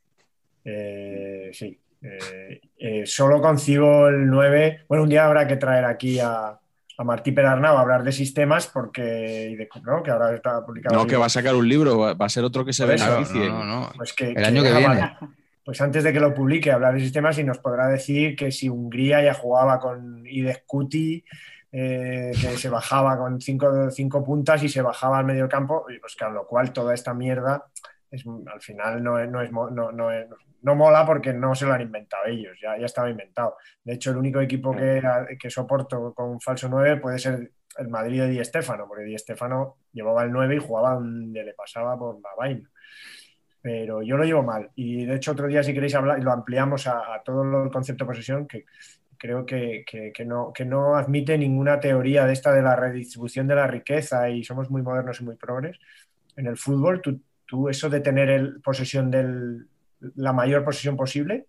Eh, sí. Eh, eh, solo concibo el 9. Bueno, un día habrá que traer aquí a, a Martí Perarnau a hablar de sistemas porque de, ¿no? que ahora está publicado. No, que va a sacar un libro, va a ser otro que se. No, no, no. Pues que, El año que viene. Pues antes de que lo publique, hablar de sistemas y nos podrá decir que si Hungría ya jugaba con Idescuti, eh, que se bajaba con cinco, cinco puntas y se bajaba al medio campo, y pues con lo cual toda esta mierda es, al final no, es, no, es, no, no, no mola porque no se lo han inventado ellos, ya, ya estaba inventado. De hecho, el único equipo que, que soporto con un falso 9 puede ser el Madrid de Di Stéfano, porque Di Stéfano llevaba el 9 y jugaba donde le pasaba por la vaina. Pero yo lo llevo mal. Y de hecho, otro día, si queréis hablar, lo ampliamos a, a todo el concepto de posesión, que creo que, que- no, que no admite ninguna teoría de esta de la redistribución de la riqueza y somos muy modernos y muy progres. En el fútbol, tú, tú eso de tener el, posesión del, la mayor posesión posible,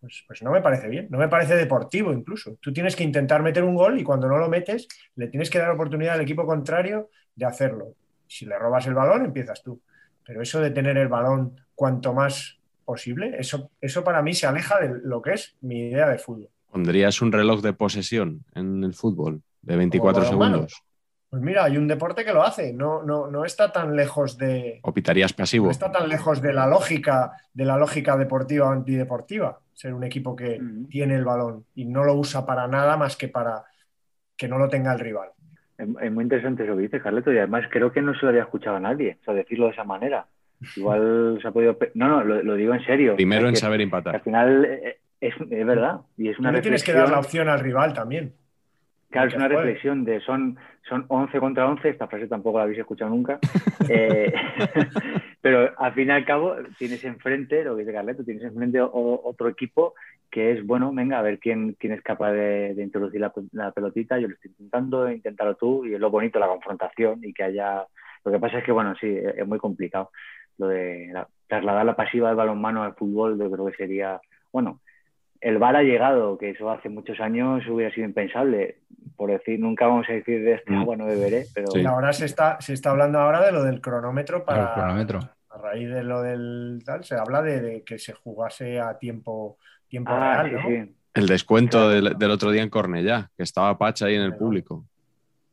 pues, pues no me parece bien, no me parece deportivo incluso. Tú tienes que intentar meter un gol y cuando no lo metes, le tienes que dar oportunidad al equipo contrario de hacerlo. Si le robas el balón, empiezas tú. Pero eso de tener el balón cuanto más posible, eso, eso para mí se aleja de lo que es mi idea de fútbol. ¿Pondrías un reloj de posesión en el fútbol de 24 Como balonmano. segundos? Pues mira, hay un deporte que lo hace, no, no, no está tan lejos de, ¿O pitarías pasivo? no está tan lejos de la lógica, de la lógica deportiva o antideportiva. Ser un equipo que tiene el balón y no lo usa para nada más que para que no lo tenga el rival. Es, es muy interesante eso que dice Carleto y además creo que no se lo había escuchado a nadie, o sea, decirlo de esa manera. [laughs] Igual se ha podido... No, no, lo, lo digo en serio. Primero Es en que- saber empatar. al final eh, es, es verdad y es una También tienes que reflexión... dar la opción al rival también. Claro, es una reflexión de son, son 11 contra 11, esta frase tampoco la habéis escuchado nunca, [laughs] Eh, [laughs] pero al fin y al cabo tienes enfrente, lo que dice Carleto, tienes enfrente o- otro equipo que es, bueno, venga, a ver quién, quién es capaz de, de introducir la, la pelotita, yo lo estoy intentando, inténtalo tú, y es lo bonito, la confrontación y que haya... Lo que pasa es que, bueno, sí, es es muy complicado lo de la- trasladar la pasiva del balonmano al fútbol, yo creo que sería, bueno, el VAR ha llegado, que eso hace muchos años hubiera sido impensable. Por decir, nunca vamos a decir de esta Mm. agua no beberé, pero Sí. Ahora se está, se está hablando ahora de lo del cronómetro para... El cronómetro. A raíz de lo del tal, se habla de, de que se jugase a tiempo, tiempo ah, real, sí, ¿no? sí. El descuento Claro. del, del otro día en Cornellá, que estaba Pacha ahí en el público.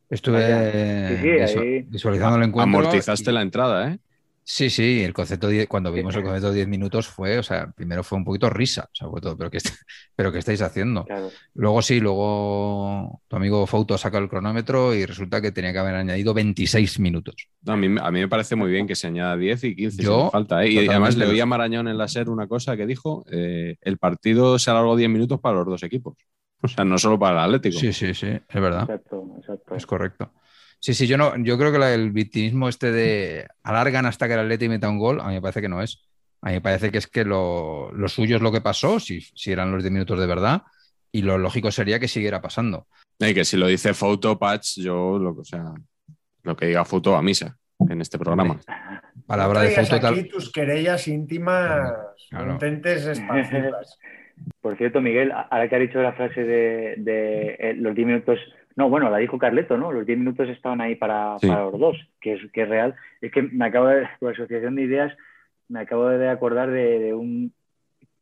Estuve Sí, sí, visu- ahí- visualizando el encuentro. Amortizaste y- la entrada, ¿eh? Sí, sí, el concepto, die- cuando vimos el concepto de 10 minutos fue, o sea, primero fue un poquito risa, o sea, fue todo, pero ¿qué, [laughs] pero ¿qué estáis haciendo? Claro. Luego sí, luego tu amigo Fouto saca el cronómetro y resulta que tenía que haber añadido 26 minutos. No, a, mí, a mí me parece muy bien que se añada 10 y 15 Yo, falta. ¿eh? Y además le oí a Marañón en la SER una cosa que dijo, eh, el partido se alargó 10 minutos para los dos equipos. O sea, no solo para el Atlético. Sí, sí, sí, es verdad, Exacto, exacto. es correcto. Sí, sí, yo no, yo creo que la- el victimismo este de alargan hasta que el Atlético meta un gol, a mí me parece que no es. A mí me parece que es que lo, lo suyo es lo que pasó, si, si eran los 10 minutos de verdad, y lo lógico sería que siguiera pasando. Y que si lo dice Foto Patch, yo, lo, o sea, lo que diga Foto a misa en este programa. Palabra No de Fouto aquí tal. tus querellas íntimas, Claro. no intentes esparcirlas. [laughs] Por cierto, Miguel, ahora que ha dicho la frase de, de, eh, los 10 minutos, no, bueno, la dijo Carleto, ¿no? Los 10 minutos estaban ahí para, Sí. para los dos, que es, que es real. Es que me acabo de, por asociación de ideas, me acabo de acordar de, de un,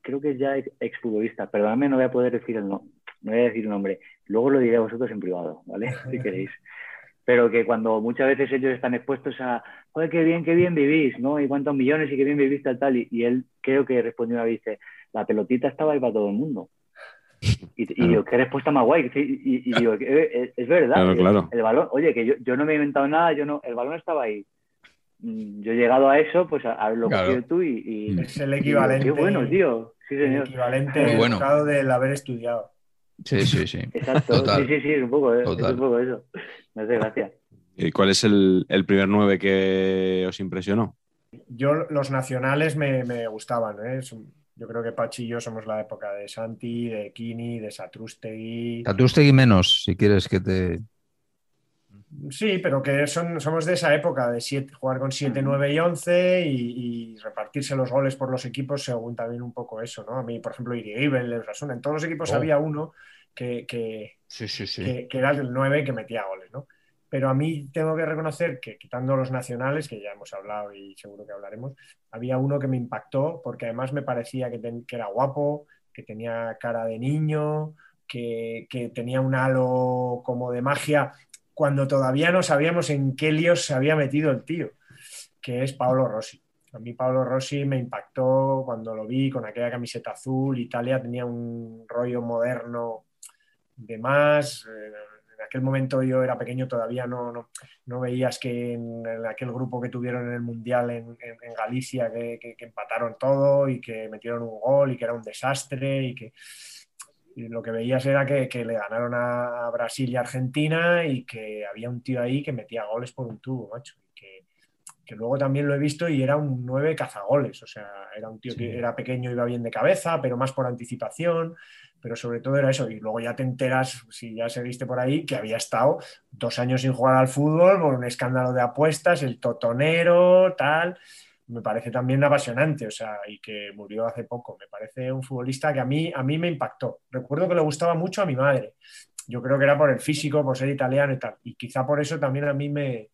creo que es ya ex- exfutbolista, perdóname, no voy a poder decir el no, no voy a decir el nombre, luego lo diré a vosotros en privado, ¿vale? [laughs] Si queréis. Pero que cuando muchas veces ellos están expuestos a, joder, qué bien, qué bien vivís, ¿no? Y cuántos millones y qué bien vivís tal, tal, y, y él creo que respondió una vez, dice, la pelotita estaba ahí para todo el mundo. Y, y Claro. digo, qué respuesta más guay. Y, y digo, "Eh, es, es verdad. Claro, el- claro. El, balón, oye, que yo, yo no me he inventado nada, yo no, el balón estaba ahí. Mm, Yo he llegado a eso, pues a, a Claro. cogido tú y, y- Es el y digo, equivalente. qué bueno, tío. Sí, El señor. equivalente Muy bueno. del haber estudiado. Sí, sí, sí. Exacto. Total. Sí, sí, sí, es un poco, eh, es Total. un poco eso. Me hace gracia. ¿Y cuál es el, el primer 9 que os impresionó? Yo, los nacionales me, me gustaban. ¿eh? Son- Yo creo que Pachi y yo somos la época de Santi, de Kini, de Satrustegui. Tatustegui menos, si quieres que te. Sí, pero que son, somos de esa época de siete- jugar con 7, 9 y 11 y, y repartirse los goles por los equipos según también un poco eso, ¿no? A mí, por ejemplo, Irigaibel, el Osasuna, en todos los equipos Oh. había uno que, que, Sí, sí, sí. que, que era el 9 que metía goles, ¿no? Pero a mí tengo que reconocer que quitando los nacionales, que ya hemos hablado y seguro que hablaremos, había uno que me impactó porque además me parecía que, era guapo, que tenía cara de niño, que, que, tenía un halo como de magia, cuando todavía no sabíamos en qué líos se había metido el tío, que es Paolo Rossi. A mí Paolo Rossi me impactó cuando lo vi con aquella camiseta azul. Italia tenía un rollo moderno de más. En aquel momento yo era pequeño, todavía no, no, veías que en, aquel grupo que tuvieron en el Mundial en, Galicia, que, empataron todo y que metieron un gol y que era un desastre y que lo que veías era que, le ganaron a Brasil y Argentina y que había un tío ahí que metía goles por un tubo, macho que luego también lo he visto y era un nueve cazagoles, o sea, era un tío que era pequeño, iba bien de cabeza, pero más por anticipación, pero sobre todo era eso. Y luego ya te enteras, si ya se viste por ahí, que había estado dos años sin jugar al fútbol por un escándalo de apuestas, el totonero, tal. Me parece también apasionante, o sea, y que murió hace poco. Me parece un futbolista que a mí, a mí me impactó. Recuerdo que le gustaba mucho a mi madre. Yo creo que era por el físico, por ser italiano y tal. Y quizá por eso también a mí me,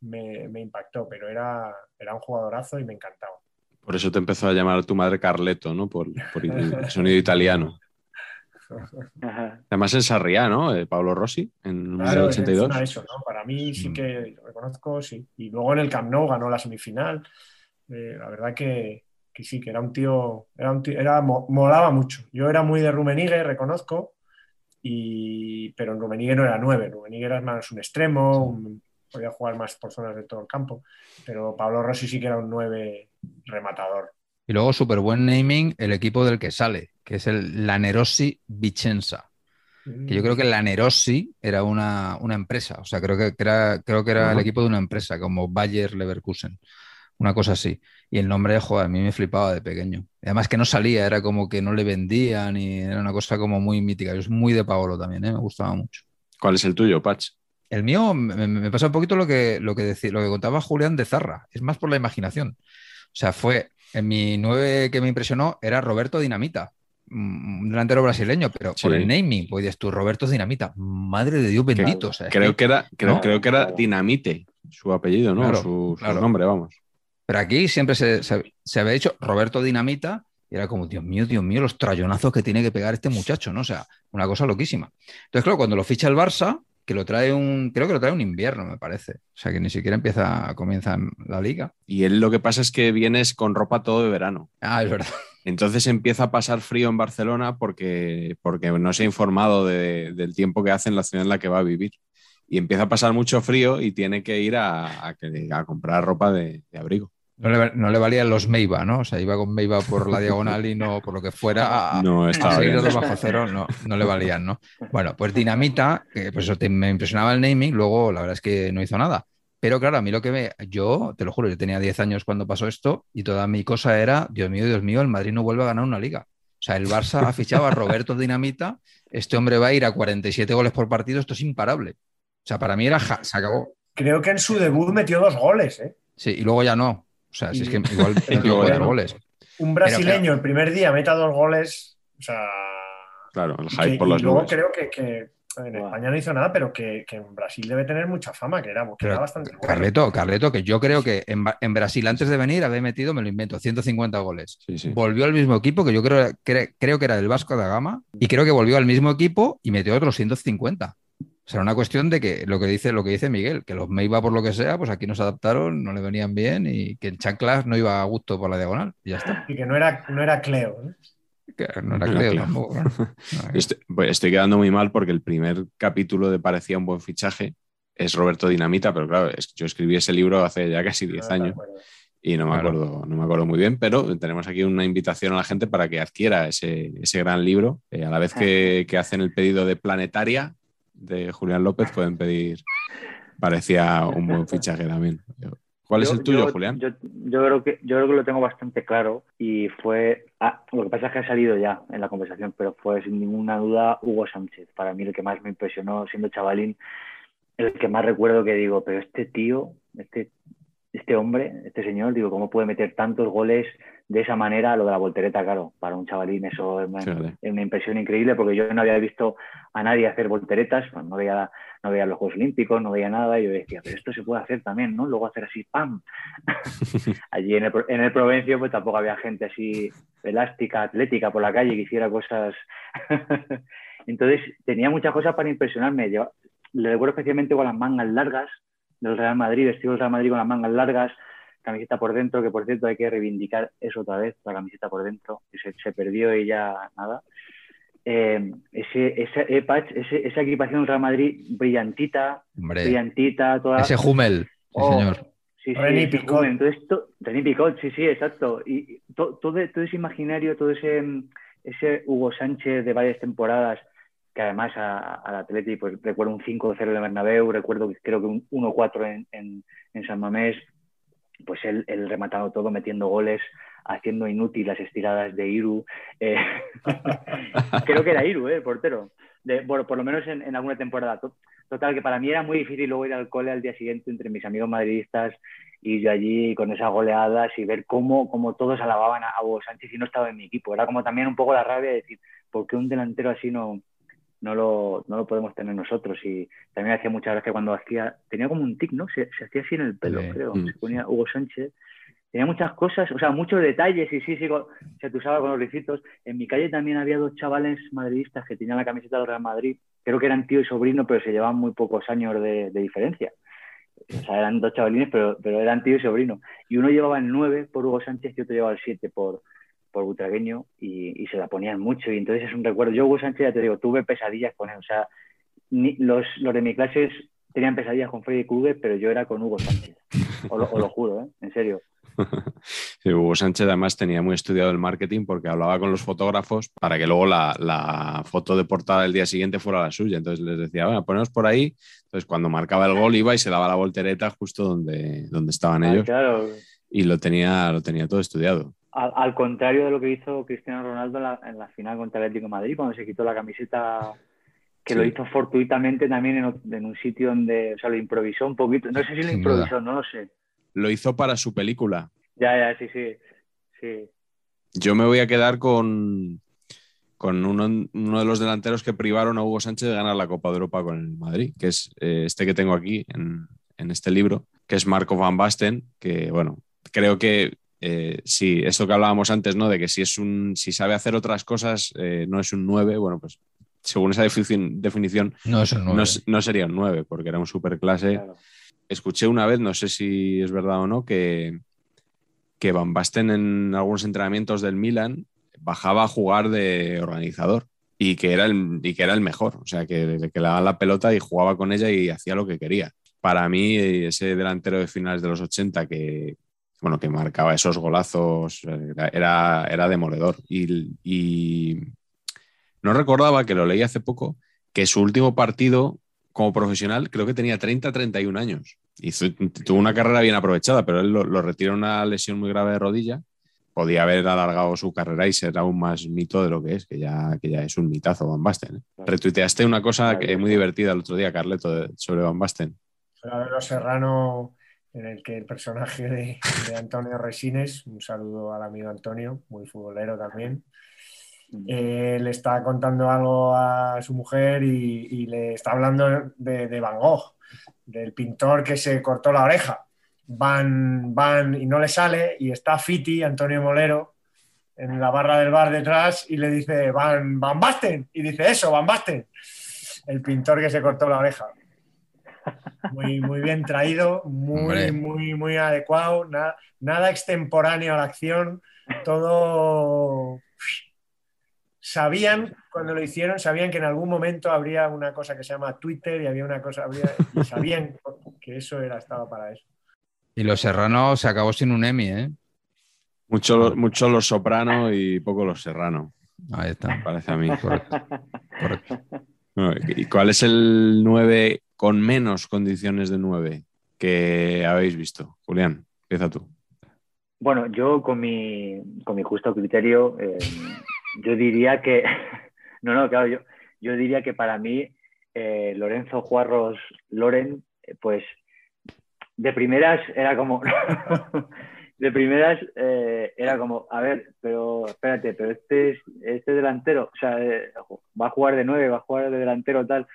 me, impactó, pero era, era un jugadorazo y me encantaba. Por eso te empezó a llamar tu madre Carleto, ¿no? Por, el sonido [laughs] italiano. Además en Sarriá, ¿no? Eh, Pablo Rossi, en claro, 82. Eso, ¿no? Para mí sí mm. que lo reconozco, sí. Y luego en el Camp Nou ganó la semifinal. Eh, la verdad que, que, sí, que era un tío, era un tío, era, molaba mucho. Yo era muy de Rumenigue, reconozco, y, pero en Rumenigue no era nueve, Rumenigue era más un extremo, un, podía jugar más por zonas de todo el campo, pero Pablo Rossi sí que era un 9 rematador. Y luego, súper buen naming, el equipo del que sale, que es el Lanerossi Vicenza. Que yo creo que Lanerossi era una, empresa, o sea, creo que, era, creo que era el equipo de una empresa, como Bayer Leverkusen, una cosa así. Y el nombre, joder, a mí me flipaba de pequeño. además que no salía, era como que no le vendían y era una cosa como muy mítica. Yo es muy de Paolo también, ¿eh? me gustaba mucho. ¿Cuál es el tuyo, Patch? El mío me, pasa un poquito lo que, lo, que decía, lo que contaba Julián de Zarra, es más por la imaginación. O sea, fue en mi nueve que me impresionó era Roberto Dinamita, un delantero brasileño, pero por el naming, pues tú, Roberto Dinamita, madre de Dios bendito. creo, que, era, creo, creo, que era Dinamite, su apellido, ¿no? su, nombre, vamos. Pero aquí siempre se, se, había dicho Roberto Dinamita y era como, Dios mío, Dios mío, los trayonazos que tiene que pegar este muchacho, ¿no? O sea, una cosa loquísima. Entonces, claro, cuando lo ficha el Barça, que lo trae un, creo que lo trae un invierno, me parece. O sea, que ni siquiera empieza, comienza la liga. Y él lo que pasa es que vienes con ropa todo de verano. Ah, es verdad. Entonces empieza a pasar frío en Barcelona porque, porque no se ha informado del tiempo que hace en la ciudad en la que va a vivir. Y empieza a pasar mucho frío y tiene que ir a, a, comprar ropa de abrigo. No le, valían los Meiba, ¿no? O sea, iba con Meiba por la diagonal y no por lo que fuera. [laughs] no, estaba bien. bajo cero no, no le valían, ¿no? Bueno, pues Dinamita, que pues eso me impresionaba el naming, luego la verdad es que no hizo nada. Pero claro, a mí lo que me. Yo, te lo juro, yo tenía 10 años cuando pasó esto y toda mi cosa era: Dios mío, Dios mío, el Madrid no vuelve a ganar una liga. O sea, el Barça ha fichado a Roberto Dinamita, este hombre va a ir a 47 goles por partido, esto es imparable. O sea, para mí era. se acabó. Creo que en su debut metió dos goles, ¿eh? Sí, y luego ya no. O sea, si es que igual [laughs] metió goles. Un brasileño el primer día meta dos goles, o sea. Claro, el hype por las luego creo que, en España no hizo nada, pero que, en Brasil debe tener mucha fama, que era, bastante Carleto, Carleto, que yo creo que en, Brasil antes de venir había metido, me lo invento, 150 goles. Volvió al mismo equipo, que yo creo, creo que era del Vasco da Gama, y creo que volvió al mismo equipo y metió otros 150 será una cuestión de que lo que dice, lo que dice Miguel, que los Meiba por lo que sea, pues aquí no se adaptaron, no le venían bien y que en chanclas no iba a gusto por la diagonal. Y ya está. Y que no era, no era Cleo. no era Cleo tampoco. [laughs] Pues estoy, quedando muy mal porque el primer capítulo de Parecía un buen fichaje es Roberto Dinamita, pero claro, yo escribí ese libro hace ya casi 10 años y no me, acuerdo, no me acuerdo muy bien, pero tenemos aquí una invitación a la gente para que adquiera ese, gran libro, eh, a la vez que, que, hacen el pedido de Planetaria, de Julián López pueden pedir. Parecía un buen fichaje también. ¿Cuál es el tuyo, Julián? Yo, creo que, yo creo que lo tengo bastante claro y fue. Ah, lo que pasa es que ha salido ya en la conversación, pero fue sin ninguna duda Hugo Sánchez. Para mí, el que más me impresionó siendo chavalín, el que más recuerdo que digo, pero este tío, este, este hombre, este señor, digo, ¿cómo puede meter tantos goles de esa manera? Lo de la voltereta, claro, para un chavalín eso es una, impresión increíble porque yo no había visto a nadie hacer volteretas, no veía no veía los Juegos Olímpicos, no veía nada, y yo decía, pero esto se puede hacer también, ¿no? Luego hacer así, ¡pam! [laughs] Allí en el, en el Provencio pues tampoco había gente así elástica, atlética por la calle que hiciera cosas... [laughs] Entonces tenía muchas cosas para impresionarme. Yo le recuerdo especialmente con las mangas largas del Real Madrid, vestido del Real Madrid con las mangas largas, camiseta por dentro, que por cierto hay que reivindicar eso otra vez, la camiseta por dentro, que se, se perdió y ya nada. Eh, ese, ese, eh, ese, esa equipación Real Madrid brillantita, Hombre, brillantita, toda... ese Hummel, sí, Oh, señor. Sí, sí, René ese Picot. Entonces, to- René Picot, sí, sí, exacto. Y to- todo, todo ese imaginario, todo ese, ese Hugo Sánchez de varias temporadas, que además a- al Atleti, pues recuerdo un 5-0 en el Bernabéu, recuerdo que creo que un 1-4 en, en, en San Mamés, pues él, él rematando todo, metiendo goles, haciendo inútil las estiradas de Iru. Eh, [laughs] creo que era Iru, eh, el portero. Bueno, por lo menos en, alguna temporada. To- Total, que para mí era muy difícil luego ir al cole al día siguiente entre mis amigos madridistas y yo allí con esas goleadas y ver cómo, cómo todos alababan a, a Sánchez y no estaba en mi equipo. Era como también un poco la rabia de decir, ¿por qué un delantero así no, no, lo, no lo podemos tener nosotros? Y también hacía mucha gracia cuando hacía, tenía como un tic, ¿no? Se, se hacía así en el pelo, Sí. creo. Mm. Se ponía Hugo Sánchez. Tenía muchas cosas, o sea, muchos detalles y sí, sí, con- se usaba con los ricitos. En mi calle también había dos chavales madridistas que tenían la camiseta del Real Madrid. Creo que eran tío y sobrino, pero se llevaban muy pocos años de, de diferencia. O sea, eran dos chavalines, pero, pero eran tío y sobrino. Y uno llevaba el 9 por Hugo Sánchez y otro llevaba el 7 por, por Butragueño y, y se la ponían mucho. Y entonces es un recuerdo. Yo, Hugo Sánchez, ya te digo, tuve pesadillas con él. O sea, ni- los, los de mi clase tenían pesadillas con Freddy Krueger, pero yo era con Hugo Sánchez. Os lo, juro, ¿eh? En serio. [laughs] Sí, Hugo Sánchez además tenía muy estudiado el marketing porque hablaba con los fotógrafos para que luego la, la foto de portada del día siguiente fuera la suya. Entonces les decía, bueno, ponemos por ahí. Entonces cuando marcaba el gol iba y se daba la voltereta justo donde, donde estaban Ah, ellos claro, y lo tenía, lo tenía todo estudiado. Al, al contrario de lo que hizo Cristiano Ronaldo en la, en la final contra el Atlético de Madrid, cuando se quitó la camiseta, que lo hizo fortuitamente también en, un sitio donde, o sea, lo improvisó un poquito. No sé si lo Sin improvisó, no lo sé. Lo hizo para su película. Ya, ya, sí, sí. sí. Yo me voy a quedar con, con uno, uno de los delanteros que privaron a Hugo Sánchez de ganar la Copa de Europa con el Madrid, que es eh, este que tengo aquí en, en este libro, que es Marco Van Basten, que bueno, creo que eh, sí, esto que hablábamos antes, ¿no? De que si es un, si sabe hacer otras cosas, eh, no es un 9, bueno, pues según esa definición, definición No, es- no sería un 9, porque era un superclase. Claro. Escuché una vez, no sé si es verdad o no, que, que Van Basten en algunos entrenamientos del Milan bajaba a jugar de organizador y que era el, y que era el mejor. O sea, que, que le daban la pelota y jugaba con ella y hacía lo que quería. Para mí, ese delantero de finales de los 80 que, bueno, que marcaba esos golazos era, era, demoledor. Y, y no recordaba, que lo leí hace poco, que su último partido como profesional creo que tenía 30, 31 años. Y tuvo una carrera bien aprovechada, pero él lo, lo retiró una lesión muy grave de rodilla. Podía haber alargado su carrera y ser aún más mito de lo que es, que ya, que ya es un mitazo Van Basten. ¿eh? Claro. Retuiteaste una cosa que, Maravilloso. muy divertida el otro día, Carleto, de- sobre Van Basten. Los Serrano, en el que el personaje de, de Antonio Resines, un saludo al amigo Antonio, muy futbolero también, eh, le está contando algo a su mujer y, y le está hablando de, de Van Gogh, del pintor que se cortó la oreja. Van, van y no le sale y está Fiti, Antonio Molero, en la barra del bar detrás y le dice, Van, Van Basten, y dice eso, Van Basten, el pintor que se cortó la oreja. Muy, muy bien traído, muy, Hombre. muy, muy adecuado, nada, nada extemporáneo a la acción, todo sabían cuando lo hicieron, sabían que en algún momento habría una cosa que se llama Twitter y había una cosa, habría, y sabían que eso era, estaba para eso. Y Los Serranos se acabó sin un Emmy, ¿eh? Mucho, mucho los soprano y poco los serrano, Ahí está. parece a mí. Correcto. correcto. ¿Y cuál es el 9 con menos condiciones de 9 que habéis visto? Julián, empieza tú. Bueno, yo con mi, con mi justo criterio, eh, yo diría que, [laughs] no, no, claro, yo, yo diría que para mí eh, Lorenzo Juarros Loren, eh, pues de primeras era como, [laughs] de primeras eh, era como, a ver, pero espérate, pero este, es- este delantero, o sea, eh, va a jugar de nueve, va a jugar de delantero tal,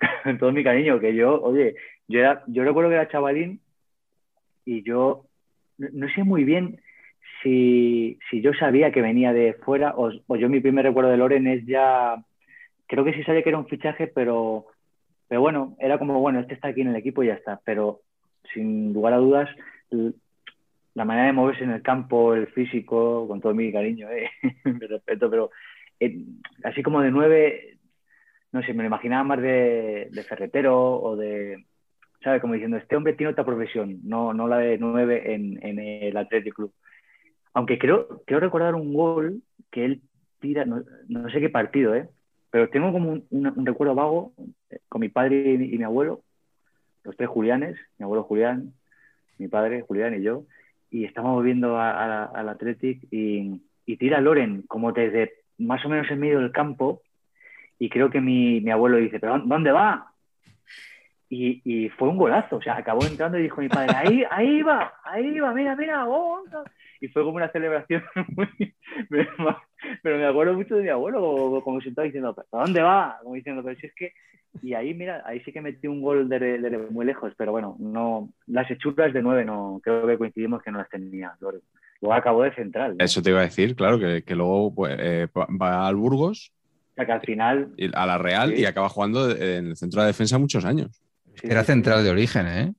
[laughs] con todo mi cariño, que yo, oye, yo, era, yo recuerdo que era chavalín y yo no, sé muy bien si, si, yo sabía que venía de fuera o, o, yo mi primer recuerdo de Loren es ya, creo que sí sabía que era un fichaje, pero, pero bueno, era como, bueno, este está aquí en el equipo y ya está, pero sin lugar a dudas, la manera de moverse en el campo, el físico, con todo mi cariño, eh, [laughs] mi respeto, pero eh, así como de nueve, no sé, me lo imaginaba más de, ferretero o de, ¿sabes? Como diciendo, este hombre tiene otra profesión, no, no la de nueve en, el Athletic Club. Aunque creo, creo recordar un gol que él tira, no, no sé qué partido, ¿eh? Pero tengo como un, un, recuerdo vago eh, con mi padre y mi, y mi, abuelo, los tres Julianes, mi abuelo Julián, mi padre Julián y yo, y estamos viendo al Athletic y, tira Loren como desde más o menos en medio del campo. Y creo que mi, abuelo dice, pero ¿dónde va? Y, fue un golazo, o sea, acabó entrando y dijo mi padre, ahí, ahí va, ahí va, mira, mira, oh, y fue como una celebración [laughs] muy, pero me acuerdo mucho de mi abuelo, como si estaba diciendo, ¿a dónde va? Como diciendo, pero si es que y ahí, mira, ahí sí que metí un gol de, de, de, muy lejos, pero bueno, no las hechuras de nueve no, creo que coincidimos que no las tenía. Luego, luego acabó de central. Eso te iba a decir, claro, que, que luego pues, eh, va al Burgos. O sea, que al final. A la Real sí. y acaba jugando en el centro de defensa muchos años. Sí, Era central de origen, ¿eh?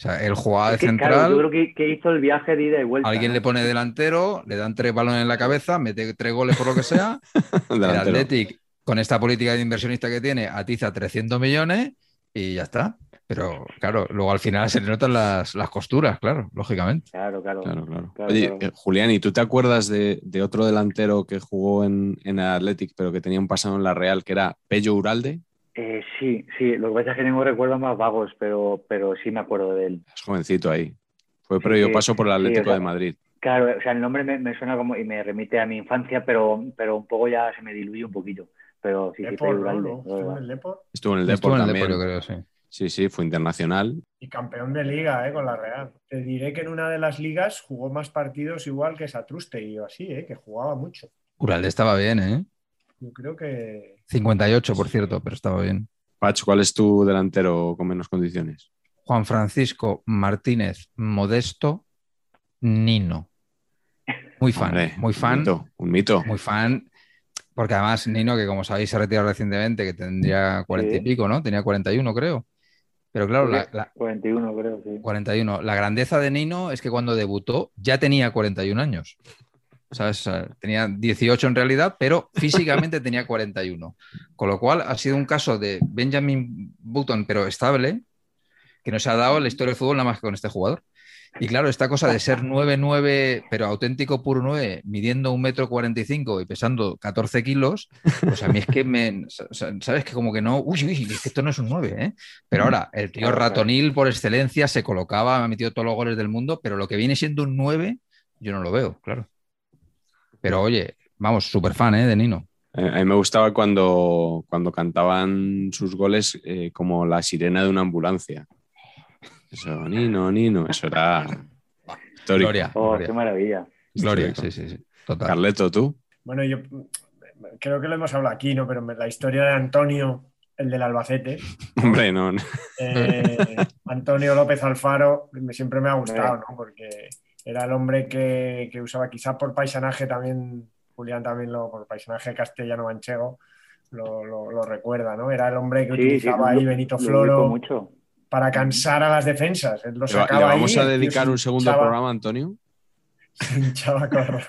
O sea, él jugaba es de que, central. Claro, yo creo que, que, hizo el viaje de ida y vuelta. Alguien ¿no? le pone delantero, le dan tres balones en la cabeza, mete tres goles por lo que sea. [laughs] el Athletic con esta política de inversionista que tiene, atiza 300 millones y ya está. Pero claro, luego al final se le notan las, las costuras, claro, lógicamente. Claro, claro. claro, claro. claro Oye, eh, Julián, ¿y tú te acuerdas de, de otro delantero que jugó en, en, el Athletic, pero que tenía un pasado en la Real, que era Pello Uralde? Eh, sí, sí, lo que pasa es que tengo recuerdos más vagos, pero, pero sí me acuerdo de él. Es jovencito ahí. Fue previo sí, paso por el Atlético sí, o sea, de Madrid. Claro, o sea, el nombre me, me, suena como y me remite a mi infancia, pero, pero un poco ya se me diluye un poquito pero sí, Depor, sí, ¿no? ¿no? ¿Estuvo en el Depor? Estuvo en el Depor en el también. Depor, creo, sí. Sí, sí, fue internacional. Y campeón de liga, ¿eh? Con la Real. Te diré que en una de las ligas jugó más partidos igual que Satruste y así, ¿eh? Que jugaba mucho. Uralde estaba bien, ¿eh? Yo creo que... 58, por cierto, pero estaba bien. Pach, ¿cuál es tu delantero con menos condiciones? Juan Francisco Martínez Modesto Nino. Muy fan, Hombre, muy fan. Un mito, un mito. Muy fan. Porque además Nino, que como sabéis se ha retirado recientemente, que tendría 40 sí. y pico, ¿no? Tenía 41, creo. Pero claro, la, la, 41 creo, sí. 41. La grandeza de Nino es que cuando debutó ya tenía 41 años. ¿Sabes? O sea, tenía 18 en realidad, pero físicamente [laughs] tenía 41. Con lo cual ha sido un caso de Benjamin Button, pero estable, que no se ha dado la historia del fútbol nada más que con este jugador. Y claro, esta cosa de ser 9-9, pero auténtico puro 9, midiendo un metro 45 y pesando 14 kilos, pues a mí es que me. ¿Sabes? Que como que no. Uy, uy, es que esto no es un 9, ¿eh? Pero ahora, el tío ratonil por excelencia se colocaba, ha metido todos los goles del mundo, pero lo que viene siendo un 9, yo no lo veo, claro. Pero oye, vamos, súper fan, ¿eh? De Nino. A mí me gustaba cuando, cuando cantaban sus goles eh, como la sirena de una ambulancia. Eso, Nino, Nino, eso era histórico. Gloria. Oh, Gloria. qué maravilla. Gloria, sí, sí, sí. Total. Carleto, ¿tú? Bueno, yo creo que lo hemos hablado aquí, ¿no? Pero la historia de Antonio, el del Albacete. [laughs] Hombre, no. Eh, Antonio López Alfaro, siempre me ha gustado, ¿no? Porque era el hombre que, que usaba, quizá por paisanaje también, Julián también lo, por paisanaje castellano-manchego, lo, lo, lo, recuerda, ¿no? Era el hombre que Sí, utilizaba sí, ahí lo- Benito Floro mucho. para cansar a las defensas. Él lo ¿Le, va- sacaba le vamos ahí, a dedicar un segundo hinchaba- programa, Antonio? se [laughs] hinchaba a correr.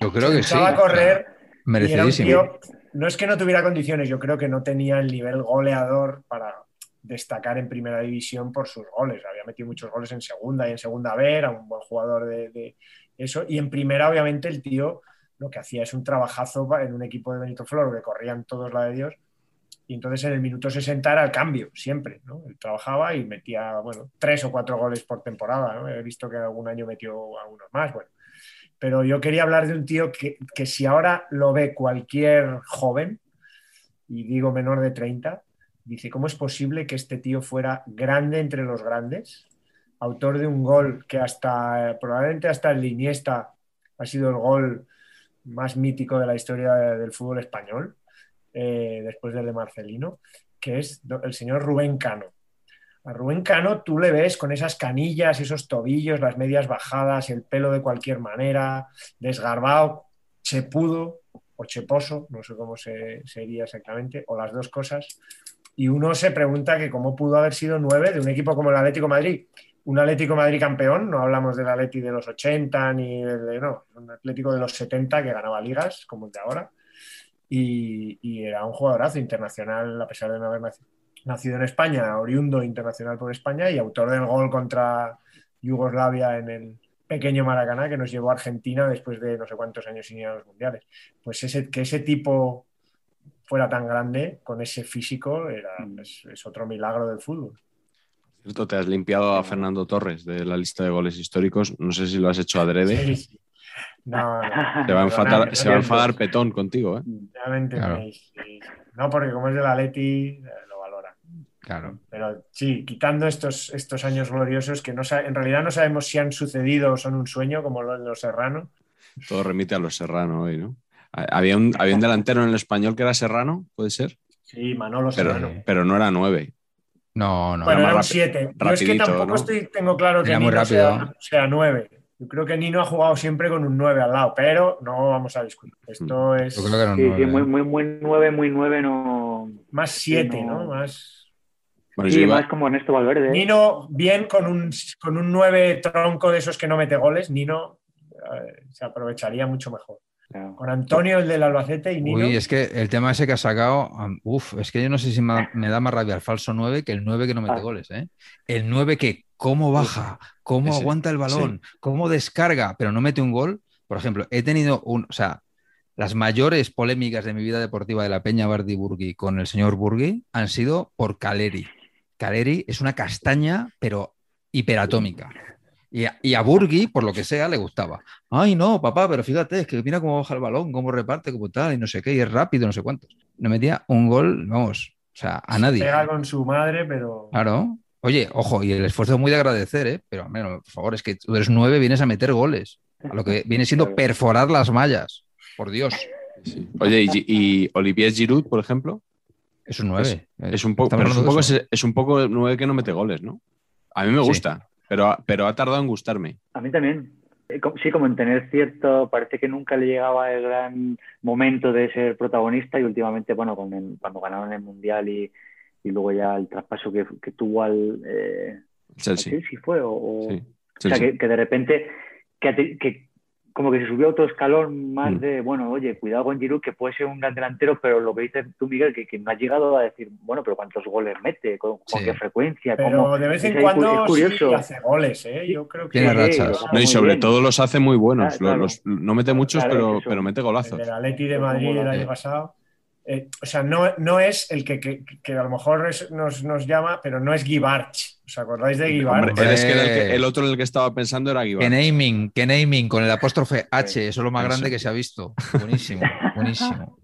Yo creo que sí. Echaba a correr y era un Merecidísimo. tío, no es que no tuviera condiciones, yo creo que no tenía el nivel goleador para destacar en primera división por sus goles. Había metido muchos goles en segunda y en segunda B, era un buen jugador de, eso. Y en primera, obviamente, el tío lo que hacía es un trabajazo en un equipo de Benito Floro que corrían todos la de Dios. Y entonces en el minuto 60 era el cambio, siempre. ¿no? Él trabajaba y metía, bueno, tres o cuatro goles por temporada. He visto que algún año metió algunos más. Bueno, pero yo quería hablar de un tío que, que si ahora lo ve cualquier joven, y digo menor de 30, dice, ¿cómo es posible que este tío fuera grande entre los grandes? Autor de un gol que hasta, probablemente hasta el Iniesta ha sido el gol más mítico de la historia del fútbol español, eh, después del de Marcelino. que es el señor Rubén Cano. A Rubén Cano tú le ves con esas canillas, esos tobillos, las medias bajadas, el pelo de cualquier manera, desgarbado, chepudo o cheposo, no sé cómo se, sería exactamente, o las dos cosas. Y uno se pregunta que cómo pudo haber sido nueve de un equipo como el Atlético Madrid. Un Atlético Madrid campeón, no hablamos del Atlético de los 80 ni de, no, un Atlético de los 70 que ganaba ligas como el de ahora. Y, era un jugadorazo internacional a pesar de no haber nacido en España, oriundo internacional por España y autor del gol contra Yugoslavia en el pequeño Maracaná que nos llevó a Argentina después de no sé cuántos años sin ir a los mundiales. Pues que ese tipo fuera tan grande con ese físico era, mm. es, otro milagro del fútbol. Cierto, te has limpiado a Fernando Torres de la lista de goles históricos. No sé si lo has hecho adrede. Sí, [laughs] No, se va a enfadar, Petón contigo. ¿eh? No, porque como es de la Leti, Claro. Pero sí, quitando estos, estos años gloriosos que no, en realidad no sabemos si han sucedido o son un sueño, como los, los Serrano. Todo remite a los Serrano hoy, ¿no? Había un, había un delantero en el español que era Serrano, ¿puede ser? Sí, Manolo pero, Serrano. Pero no era nueve. No, no. Bueno, era un siete. Yo es que tampoco estoy, tengo claro que Nino sea, sea, nueve. Yo creo que Nino ha jugado siempre con un nueve al lado, pero no vamos a discutir. Esto mm. es. Yo creo que era un sí, sí, muy, muy, muy nueve, muy nueve, no. Más siete, ¿no? Más sí, más como Ernesto Valverde. Nino, bien con un, con un 9 tronco de esos que no mete goles, Nino eh, se aprovecharía mucho mejor. Con Antonio, el del Albacete y Nino. Uy, es que el tema ese que ha sacado, uff, es que yo no sé si me, da más rabia el falso 9 que el 9 que no mete ah. goles. ¿eh? El 9 que cómo baja, cómo aguanta el balón, cómo descarga, pero no mete un gol. Por ejemplo, he tenido un, o sea, las mayores polémicas de mi vida deportiva de la Peña Bardi Burgui con el señor Burgui han sido por Caleri. Caleri es una castaña, pero hiperatómica. Y a, y Burgui, por lo que sea, le gustaba. Ay, no, papá, pero fíjate, es que mira cómo baja el balón, cómo reparte, cómo tal, y no sé qué, y es rápido, no sé cuántos. No metía un gol, vamos, o sea, a nadie. Pega con su madre, pero. Claro. Oye, ojo, y el esfuerzo es muy de agradecer, ¿eh? Pero, menos, por favor, es que tú eres nueve, vienes a meter goles. A lo que viene siendo [laughs] perforar las mallas. Por Dios. Oye, ¿y, y Olivier Giroud, por ejemplo? Es un 9. Es, un, poco, es, un poco, es, un poco 9 que no mete goles, ¿no? A mí me gusta, pero, pero ha tardado en gustarme. A mí también. Eh, sí, como en tener cierto, parece que nunca le llegaba el gran momento de ser protagonista y últimamente, bueno, cuando ganaron el Mundial y, y, luego ya el traspaso que, que tuvo al... Eh, Chelsea. Chelsea fue, o, o sea, que, que, de repente que, que, como que se subió otro escalón más mm. de, bueno, oye, cuidado con Giroud, que puede ser un gran delantero, pero lo que dices tú, Miguel, que, que no ha llegado a decir, bueno, pero ¿cuántos goles mete? ¿Con, qué frecuencia? Pero de vez en cuando curioso. hace goles, ¿eh? Yo creo que... Tiene rachas. no, y sobre todo los hace muy buenos. Los, no mete muchos, pero, pero mete golazos. El Atleti de Madrid el año pasado eh, o sea, no, no es el que, que, que a lo mejor nos, nos, llama, pero no es Givarch. ¿Os acordáis de Givarch? es que el, otro en el que estaba pensando era Givarch. Que naming, que naming con el apóstrofe H, eso es lo más grande que se ha visto. Buenísimo, [laughs] buenísimo.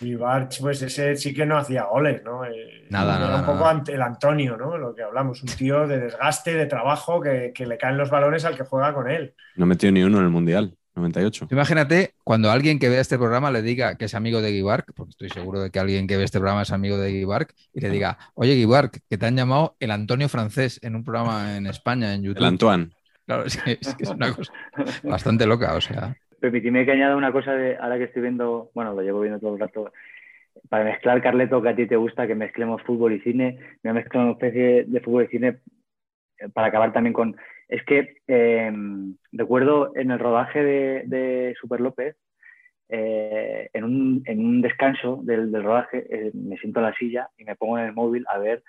Givarch, pues ese sí que no hacía goles, ¿no? Eh, nada, nada. Un poco el Antonio, ¿no? Lo que hablamos, un tío de desgaste, de trabajo, que, que le caen los balones al que juega con él. No metió ni uno en el Mundial. 98. Imagínate cuando alguien que ve este programa le diga que es amigo de Gibark, porque estoy seguro de que alguien que ve este programa es amigo de Gibark, y le diga, oye Gibark, que te han llamado el Antonio francés en un programa en España, en YouTube. El Antoine. Claro, [laughs] es que es, una cosa bastante loca, o sea. Permitidme que añada una cosa de ahora que estoy viendo, bueno, lo llevo viendo todo el rato. Para mezclar, Carleto, que a ti te gusta que mezclemos fútbol y cine, me ha mezclado una especie de fútbol y cine eh, para acabar también con es que em, recuerdo en el rodaje de, Super López, eh, en, un, descanso del, rodaje, eh, me siento en la silla y me pongo en el móvil a ver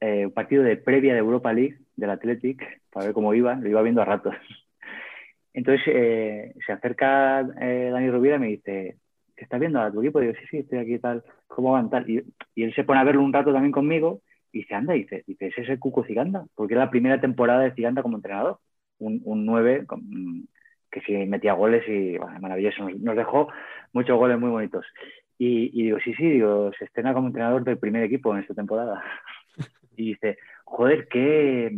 eh, un partido de previa de Europa League del Athletic para ver cómo iba, lo iba viendo a ratos. [laughs] Entonces se acerca Dani Rovira y me dice, ¿qué estás viendo a tu equipo? Y digo, sí, sí, estoy aquí tal, ¿cómo van tal? Y, y él se pone a verlo un rato también conmigo y dice, anda, dice, dice, ese es el Cuco Ciganda, porque era la primera temporada de Ciganda como entrenador, un, un 9 que sí metía goles y maravilloso, nos, dejó muchos goles muy bonitos. Y, digo, sí, sí, digo, se estrena como entrenador del primer equipo en esta temporada. [laughs] Y dice, joder, qué,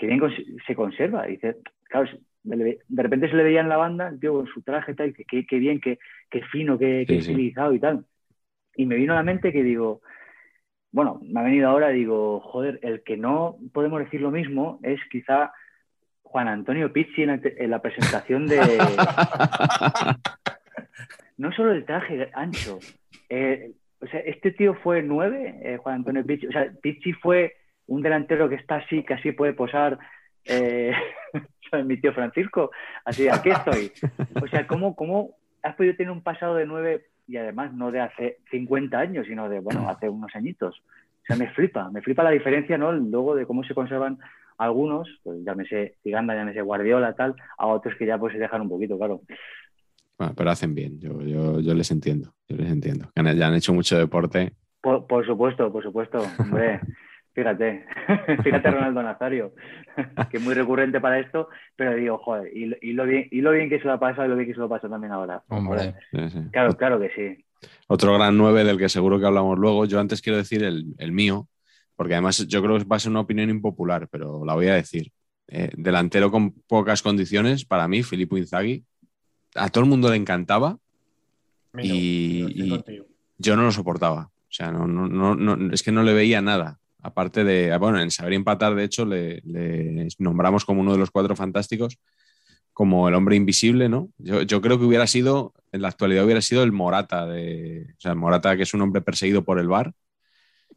bien se conserva. Y dice, claro, de repente se le veía en la banda, tío, con su traje tal, que qué bien, qué, fino, qué, civilizado y tal. Y me vino a la mente que digo, bueno, me ha venido ahora, digo, joder, el que no podemos decir lo mismo es quizá Juan Antonio Pizzi en la, presentación de... [laughs] no solo el traje ancho, eh, o sea, este tío fue nueve, eh, Juan Antonio Pizzi, o sea, Pizzi fue un delantero que está así, que así puede posar eh, [laughs] mi tío Francisco, así, aquí estoy. O sea, ¿cómo, ¿cómo has podido tener un pasado de nueve y además no de hace 50 años, sino de, bueno, hace unos añitos? O sea, me flipa, me flipa la diferencia, ¿no? Luego de cómo se conservan algunos, pues llámese Tiganda, llámese Guardiola, tal, a otros que ya pues se dejan un poquito, claro. Bueno, pero hacen bien, yo, yo, yo les entiendo, yo les entiendo. Ya han hecho mucho deporte. Por, por supuesto, por supuesto, hombre. [laughs] Fíjate, [laughs] fíjate Ronaldo Nazario, [laughs] que es muy recurrente para esto, pero digo, joder, y, lo, bien, y lo bien que se lo ha pasado y lo bien que se lo pasa también ahora. Hombre. Claro, claro que sí. Otro gran 9 del que seguro que hablamos luego. Yo antes quiero decir el, el mío, porque además yo creo que va a ser una opinión impopular, pero la voy a decir. Eh, delantero con pocas condiciones, para mí, Filippo Inzaghi, a todo el mundo le encantaba y, yo no lo soportaba. O sea, no, no, no, es que no le veía nada aparte de, ah, bueno, en saber empatar, de hecho, le, nombramos como uno de los cuatro fantásticos, como el hombre invisible, ¿no? Yo, creo que hubiera sido, en la actualidad hubiera sido el Morata, de, o sea, el Morata que es un hombre perseguido por el bar.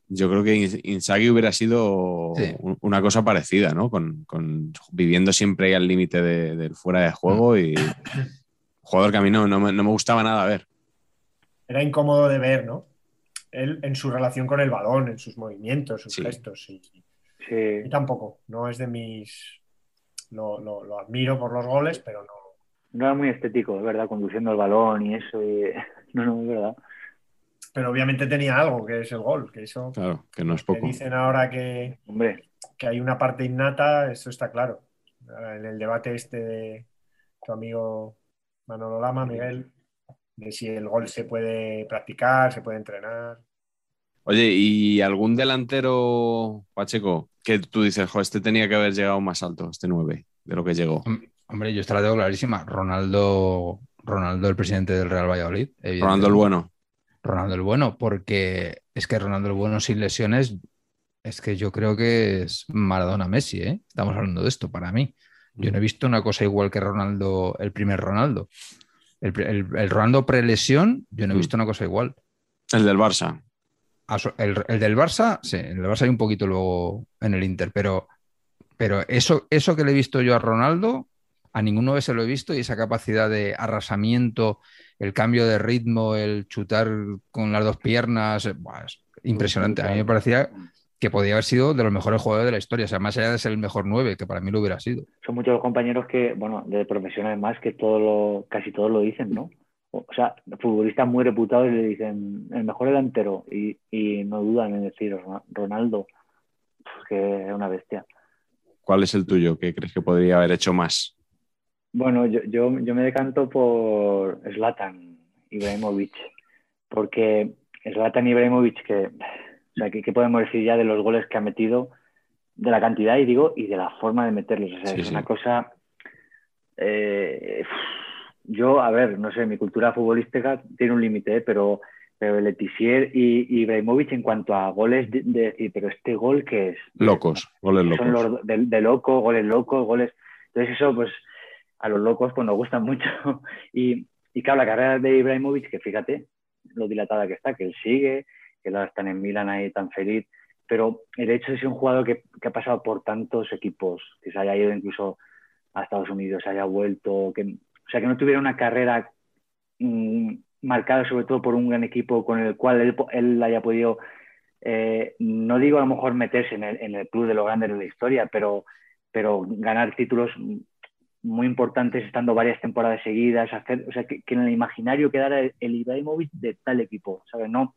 Yo creo que Inzaghi hubiera sido una cosa parecida, ¿no? Con, viviendo siempre ahí al límite del fuera de juego y [coughs] jugador que a mí no, no, me, no me gustaba nada ver. Era incómodo de ver, ¿no? Él en su relación con el balón, en sus movimientos, sus gestos. Y, y, tampoco, no es de mis. Lo, lo, admiro por los goles, pero no. No era muy estético, es verdad, conduciendo el balón y eso. [laughs] No, no, es verdad. Pero obviamente tenía algo, que es el gol, que eso. Claro, que no es poco. dicen ahora que, Hombre. que hay una parte innata, eso está claro. En el debate este de tu amigo Manolo Lama, Miguel, de si el gol se puede practicar, se puede entrenar. Oye, ¿y algún delantero, Pacheco, que tú dices, jo, este tenía que haber llegado más alto, este 9, de lo que llegó? Hombre, yo esta la tengo clarísima. Ronaldo, Ronaldo, el presidente del Real Valladolid. Ronaldo el bueno. Ronaldo el bueno, porque es que Ronaldo el bueno sin lesiones, es que yo creo que es Maradona Messi, ¿eh? Estamos hablando de esto para mí. Yo no he visto una cosa igual que Ronaldo, el primer Ronaldo. El, el, el Ronaldo prelesión, yo no he mm. visto una cosa igual. El del Barça. Ah, el, del Barça, sí, el del Barça hay un poquito luego en el Inter, pero, pero eso, eso que le he visto yo a Ronaldo, a ninguno de se lo he visto y esa capacidad de arrasamiento, el cambio de ritmo, el chutar con las dos piernas, es impresionante. A mí me parecía que podía haber sido de los mejores jugadores de la historia, o sea, más allá de ser el mejor nueve, que para mí lo hubiera sido. Son muchos los compañeros que, bueno, de profesionales más, que todo lo, casi todos lo dicen, ¿no? O sea, futbolistas muy reputados y le dicen el mejor delantero y, y no dudan en decir Ronaldo, que es una bestia. ¿Cuál es el tuyo? ¿Qué crees que podría haber hecho más? Bueno, yo, yo, yo me decanto por Zlatan Ibrahimovic, porque Zlatan Ibrahimovic, que sea, ¿qué, podemos decir ya de los goles que ha metido? De la cantidad, y digo, y de la forma de meterlos. O sea, es una cosa. Eh, yo, a ver, no sé, mi cultura futbolística tiene un límite, ¿eh? pero, pero Letizier y, Ibrahimovic en cuanto a goles, de, decir, pero este gol que es. Locos, goles locos. Son los de, de, loco, goles locos, goles. Entonces, eso, pues, a los locos, pues nos gustan mucho. [laughs] Y, y claro, la carrera de Ibrahimovic, que fíjate lo dilatada que está, que él sigue, que ahora están en Milan ahí tan feliz, pero el hecho de ser un jugador que, ha pasado por tantos equipos, que se haya ido incluso a Estados Unidos, se haya vuelto, que, o sea, que no tuviera una carrera mm, marcada sobre todo por un gran equipo con el cual él, haya podido, eh, no digo a lo mejor meterse en el, club de los grandes de la historia, pero, pero ganar títulos muy importantes estando varias temporadas seguidas, hacer, o sea, que, en el imaginario quedara el, el Ibrahimovic de tal equipo, ¿sabes? No,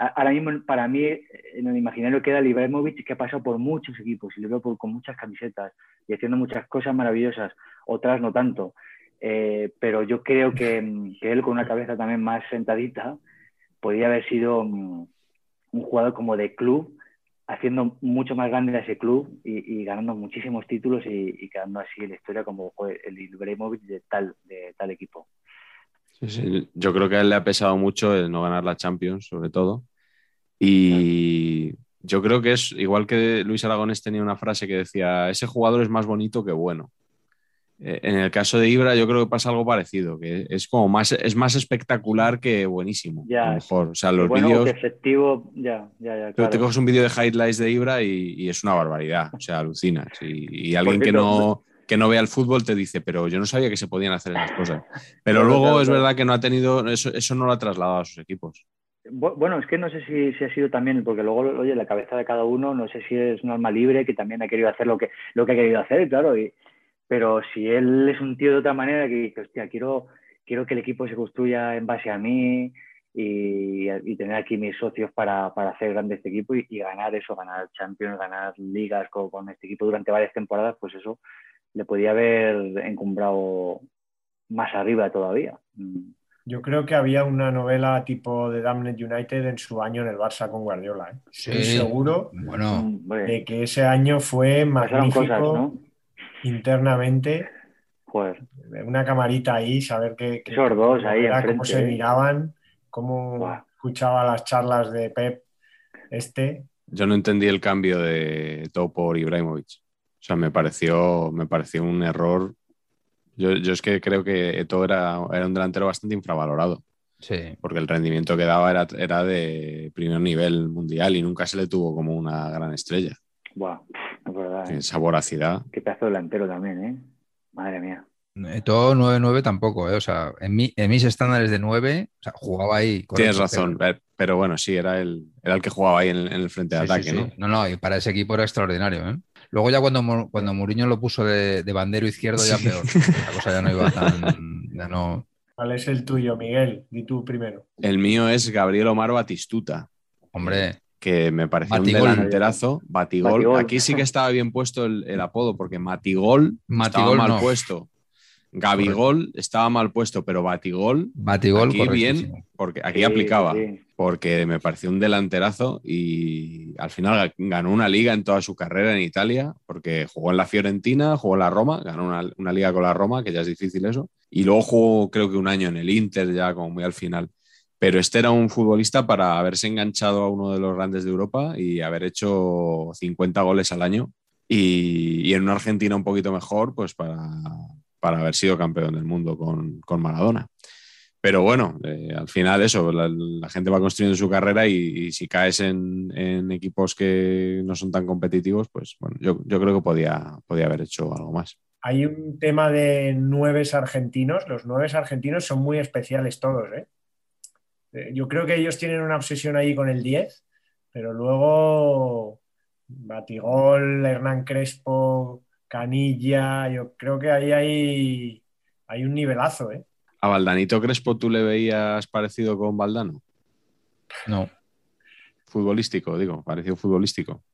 ahora mismo para mí en el imaginario queda Ibrahimovic que ha pasado por muchos equipos y lo veo con muchas camisetas y haciendo muchas cosas maravillosas, otras no tanto. Eh, pero yo creo que, él con una cabeza también más sentadita podría haber sido mm, un jugador como de club, haciendo mucho más grande a ese club y, ganando muchísimos títulos y, quedando así en la historia como el Ibrahimovic de tal, de tal equipo. Yo creo que a él le ha pesado mucho el no ganar la Champions, sobre todo. Y yo creo que es igual que Luis Aragones tenía una frase que decía, ese jugador es más bonito que bueno. Eh, en el caso de Ibra yo creo que pasa algo parecido, que es como más, es más espectacular que buenísimo. Ya, mejor. O sea, los bueno, vídeos... efectivo, ya, ya, ya. Claro. te coges un vídeo de highlights de Ibra y, y es una barbaridad, o sea, alucinas. Y, y alguien que no, que no vea el fútbol te dice, pero yo no sabía que se podían hacer esas cosas. [laughs] Pero luego es verdad que no ha tenido, eso, eso no lo ha trasladado a sus equipos. Bu- Bueno, es que no sé si, si ha sido también, porque luego, oye, la cabeza de cada uno, no sé si es un alma libre que también ha querido hacer lo que, lo que ha querido hacer, claro. Y, pero si él es un tío de otra manera que dice, hostia, quiero, quiero que el equipo se construya en base a mí y, tener aquí mis socios para, para hacer grande este equipo y, y ganar eso, ganar Champions, ganar ligas con, con este equipo durante varias temporadas, pues eso le podía haber encumbrado más arriba todavía. Mm. Yo creo que había una novela tipo de Damned United en su año en el Barça con Guardiola. ¿eh? Estoy Sí. seguro Bueno, Hombre, de que ese año fue magnífico cosas, ¿no? internamente. Joder. Una camarita ahí, saber que, que- Esos dos ahí era, cómo se ¿eh? miraban, cómo escuchaba las charlas de Pep este. Yo no entendí el cambio de todo por Ibrahimovic. O sea, me pareció, me pareció un error. Yo, yo es que creo que Eto era, era un delantero bastante infravalorado, sí. porque el rendimiento que daba era, era de primer nivel mundial y nunca se le tuvo como una gran estrella. Buah, es verdad. ¿eh? Esa voracidad. Qué pedazo de delantero también, ¿eh? Madre mía. Eh, Todo 9-9 tampoco, ¿eh? O sea, en, mi- en mis estándares de 9, o sea, jugaba ahí. Tienes razón, pero- pero, pero bueno, sí, era el, era el que jugaba ahí en, en el frente de Sí, sí, ataque, sí. ¿no? No, no, y para ese equipo era extraordinario, ¿eh? Luego ya cuando, cuando Mourinho lo puso de, de bandero izquierdo, ya Sí. peor. La cosa ya no iba tan... Ya no... ¿Cuál es el tuyo, Miguel? Di tú primero. El mío es Gabriel Omar Batistuta. Hombre, que me pareció Batigol. un delanterazo. Batigol. Batigol. Aquí sí que estaba bien puesto el, el apodo, porque Matigol, Matigol estaba mal no. puesto. Gabigol estaba mal puesto, pero Batigol, batigol aquí bien, porque aquí Sí, aplicaba, sí. porque me pareció un delanterazo y al final ganó una liga en toda su carrera en Italia, porque jugó en la Fiorentina, jugó en la Roma, ganó una, una liga con la Roma, que ya es difícil eso, y luego jugó creo que un año en el Inter, ya como muy al final. Pero este era un futbolista para haberse enganchado a uno de los grandes de Europa y haber hecho 50 goles al año. Y, y en una Argentina un poquito mejor, pues para, para haber sido campeón del mundo con, con Maradona. Pero bueno, eh, al final eso, la, gente va construyendo su carrera y, si caes en, equipos que no son tan competitivos, pues bueno, yo, yo creo que podía, podía haber hecho algo más. Hay un tema de nueves argentinos. Los nueves argentinos son muy especiales todos, ¿eh? Yo creo que ellos tienen una obsesión ahí con el 10, pero luego Batigol, Hernán Crespo, Canilla, yo creo que ahí hay, hay un nivelazo, ¿eh? ¿A Valdanito Crespo tú le veías parecido con Valdano? No. Futbolístico, digo, parecido futbolístico.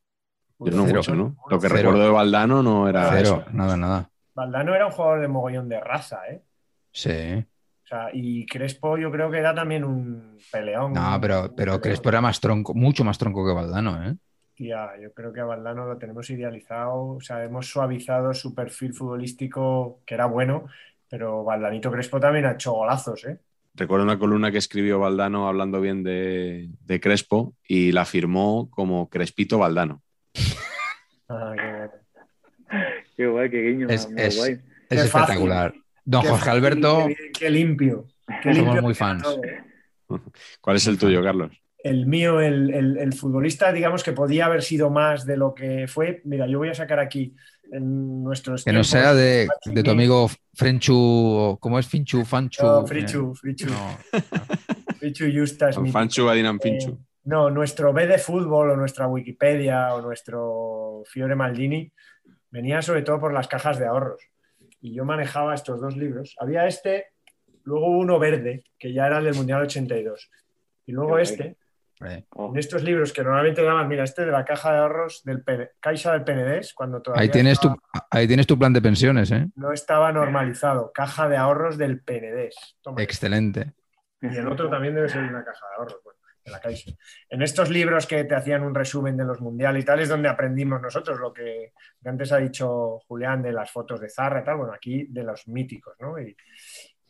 Yo no Cero. mucho, ¿no? Lo que Cero. recuerdo de Valdano no era Cero, eso. nada, nada. Valdano era un jugador de mogollón de raza, ¿eh? Sí. O sea, y Crespo yo creo que era también un peleón. No, pero, pero Crespo era más tronco, mucho más tronco que Valdano, ¿eh? Tía, yo creo que a Valdano lo tenemos idealizado, o sea, hemos suavizado su perfil futbolístico, que era bueno, pero Valdanito Crespo también ha hecho golazos, ¿eh? Recuerdo una columna que escribió Valdano hablando bien de, de Crespo y la firmó como Crespito Valdano. [laughs] Ah, qué guay, qué guiño, Es, es- guay. es Qué espectacular. Don Qué Jorge fácil, Alberto, Qué, limpio. Qué Somos limpio muy fans. todo, ¿eh? [laughs] ¿Cuál es el tuyo, Carlos? El mío, el, el- el futbolista, digamos que podía haber sido más de lo que fue. Mira, yo voy a sacar aquí en nuestros que no tiempos, sea de, de tu amigo Frenchu, ¿cómo es Finchu? Fanchu. No, Frichu, Frichu, Eh, no. [laughs] Frichu Justas. Fanchu Adinam Eh, Finchu. no, nuestro B de fútbol o nuestra Wikipedia o nuestro Fiore Maldini venía sobre todo por las cajas de ahorros. Y yo manejaba estos dos libros. Había este, luego uno verde, que ya era el del Mundial 82. Y luego Qué este, Eh, Oh, en estos libros que normalmente daban, mira, este de la caja de ahorros del P- Caixa del PNDES, cuando todavía Ahí tienes, tu, estaba- ahí tienes tu plan de pensiones, ¿eh? no estaba normalizado. Caja de ahorros del PNDES. Excelente. Y el otro también debe ser una caja de ahorros, bueno, de la Caixa. En estos libros que te hacían un resumen de los mundiales y tal, es donde aprendimos nosotros lo que, que antes ha dicho Julián de las fotos de Zarra y tal, bueno, aquí de los míticos, ¿no? Y,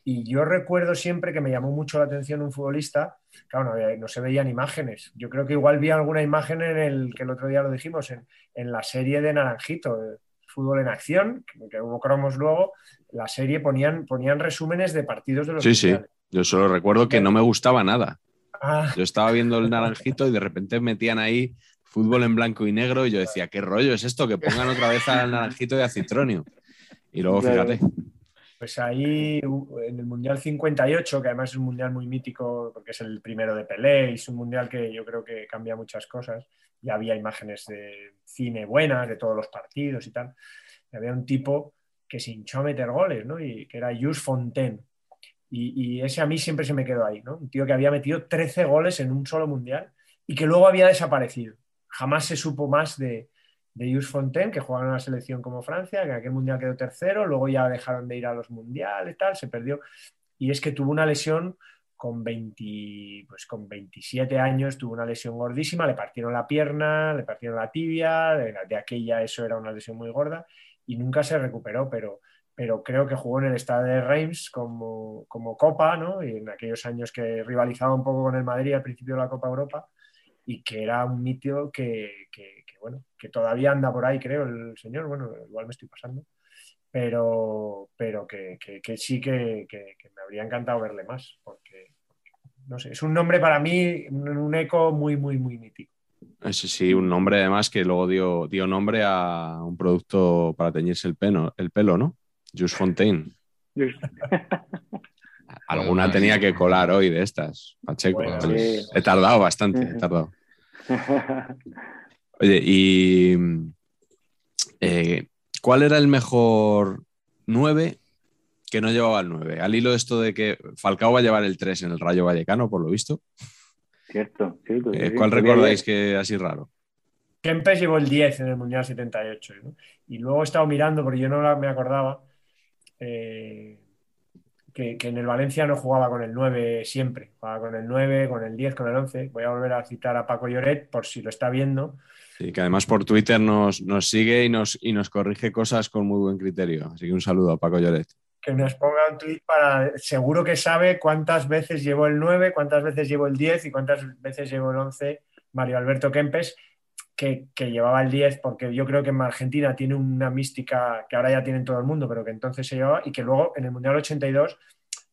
Y yo recuerdo siempre que me llamó mucho la atención un futbolista, claro, no, se veían imágenes. Yo creo que igual vi alguna imagen en el que el otro día lo dijimos, en, en la serie de Naranjito, Fútbol en Acción, que, hubo cromos luego, la serie ponían, ponían resúmenes de partidos de los Sí, sí, yo solo recuerdo que no me gustaba nada. Ah. Yo estaba viendo el Naranjito y de repente metían ahí fútbol en blanco y negro y yo decía, ¿qué rollo es esto? Que pongan otra vez al Naranjito y a Citronio. Y luego, fíjate. Pues ahí en el Mundial 58, que además es un mundial muy mítico porque es el primero de Pelé y es un mundial que yo creo que cambia muchas cosas. Ya había imágenes de cine buenas de todos los partidos y tal. Y había un tipo que se hinchó a meter goles, ¿no? Y que era Jules Fontaine. Y, ese a mí siempre se me quedó ahí, ¿no? Un tío que había metido 13 goles en un solo mundial y que luego había desaparecido. Jamás se supo más de, de Jules Fontaine, que jugaba en una selección como Francia, que en aquel mundial quedó tercero, luego ya dejaron de ir a los mundiales tal, se perdió. Y es que tuvo una lesión con, 20, pues con 27 años, tuvo una lesión gordísima, le partieron la pierna, le partieron la tibia, de, aquella eso era una lesión muy gorda y nunca se recuperó, pero, pero creo que jugó en el estadio de Reims como, como Copa, ¿no? Y en aquellos años que rivalizaba un poco con el Madrid al principio de la Copa Europa y que era un mito que, bueno, que todavía anda por ahí, creo, el señor, bueno, igual me estoy pasando, pero, pero que, sí que, me habría encantado verle más, porque, no sé, es un nombre para mí, un, eco muy, muy, muy mítico. Ese sí, un nombre además que luego dio, dio nombre a un producto para teñirse el pelo, el pelo ¿no? Just Fontaine. [laughs] Alguna tenía que colar hoy de estas, Pacheco. He tardado bastante, he tardado. [laughs] Oye, ¿y eh, cuál era el mejor 9 que no llevaba el 9? Al hilo de esto de que Falcao va a llevar el 3 en el Rayo Vallecano, por lo visto. Cierto, sí, eh, ¿Cuál recordáis que así raro? Kempes llevó el 10 en el Mundial 78. Y luego he estado mirando, porque yo no me acordaba, eh, que, en el Valencia no jugaba con el 9 siempre. Jugaba con el 9, con el 10, con el 11. Voy a volver a citar a Paco Lloret por si lo está viendo. Sí, que además por Twitter nos, nos sigue y nos, y nos corrige cosas con muy buen criterio. Así que un saludo a Paco Lloret. Que nos ponga un tweet para. Seguro que sabe cuántas veces llevó el 9, cuántas veces llevó el 10 y cuántas veces llevó el 11 Mario Alberto Kempes, que, que, llevaba el 10, porque yo creo que en Argentina tiene una mística que ahora ya tiene todo el mundo, pero que entonces se llevaba y que luego en el Mundial 82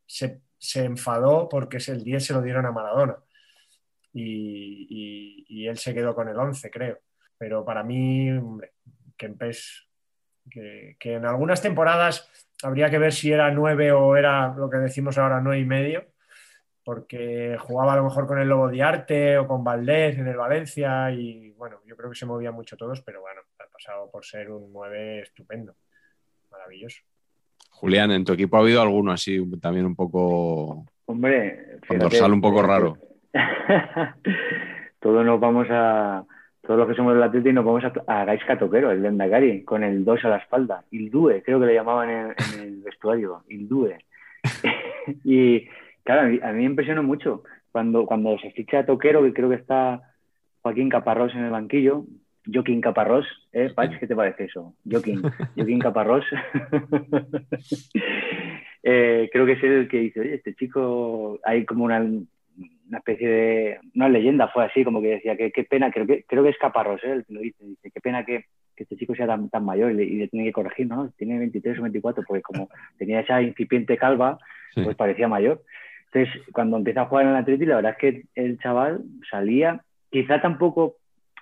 se, se enfadó porque el 10 se lo dieron a Maradona. Y, y, y, él se quedó con el 11, creo pero para mí, hombre, Kempes, que, que, en algunas temporadas habría que ver si era nueve o era lo que decimos ahora nueve y medio, porque jugaba a lo mejor con el Lobo de Arte o con Valdés en el Valencia y bueno, yo creo que se movían mucho todos, pero bueno, ha pasado por ser un nueve estupendo, maravilloso. Julián, ¿en tu equipo ha habido alguno así también un poco... Hombre, con dorsal un poco raro? [laughs] Todos nos vamos a, todos los que somos del Atleti nos vamos a, a Gaisca Toquero, el Lendakari, con el 2 a la espalda. Ildue, creo que le llamaban en, el vestuario, Ildue. [laughs] y claro, a mí, me impresionó mucho cuando, cuando se ficha a Toquero, que creo que está Joaquín Caparrós en el banquillo. Joaquín Caparrós, ¿eh, Pach? ¿Qué te parece eso? Joaquín, [laughs] Joaquín Caparrós. [laughs] Eh, creo que es el que dice, oye, este chico, hay como una, una especie de, una leyenda fue así, como que decía, que qué pena, creo que, creo que es Caparrós, ¿eh? el que lo dice, dice, qué pena que, que este chico sea tan, tan mayor y le, tiene que corregir, ¿no? Tiene 23 o 24, porque como tenía esa incipiente calva, pues parecía mayor. Entonces, cuando empieza a jugar en el Atleti, la verdad es que el chaval salía, quizá tampoco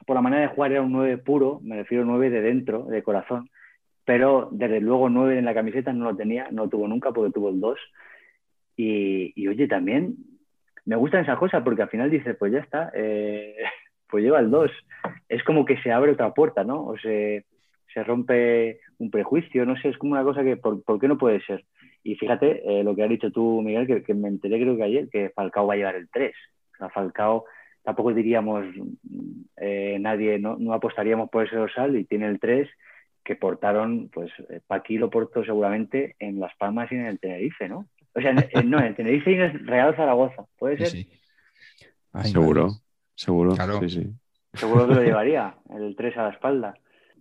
por la manera de jugar era un 9 puro, me refiero a 9 de dentro, de corazón, pero desde luego 9 en la camiseta no lo tenía, no lo tuvo nunca porque tuvo el 2. Y, y, oye, también me gusta esa cosa porque al final dice, pues ya está, eh, [laughs] pues lleva el 2. Es como que se abre otra puerta, ¿no? O se, se rompe un prejuicio, no sé, es como una cosa que, ¿por, qué no puede ser? Y fíjate eh, lo que has dicho tú, Miguel, que, me enteré creo que ayer, que Falcao va a llevar el 3. O sea, Falcao tampoco diríamos, eh, nadie, no, no, apostaríamos por ese dorsal y tiene el 3 que portaron, pues Paqui lo portó seguramente en Las Palmas y en el Tenerife, ¿no? O sea, no, en Tenerife y en el Real Zaragoza, ¿puede ser? Sí. seguro, seguro. Claro. Sí, sí. Seguro que lo [laughs] llevaría, el 3 a la espalda.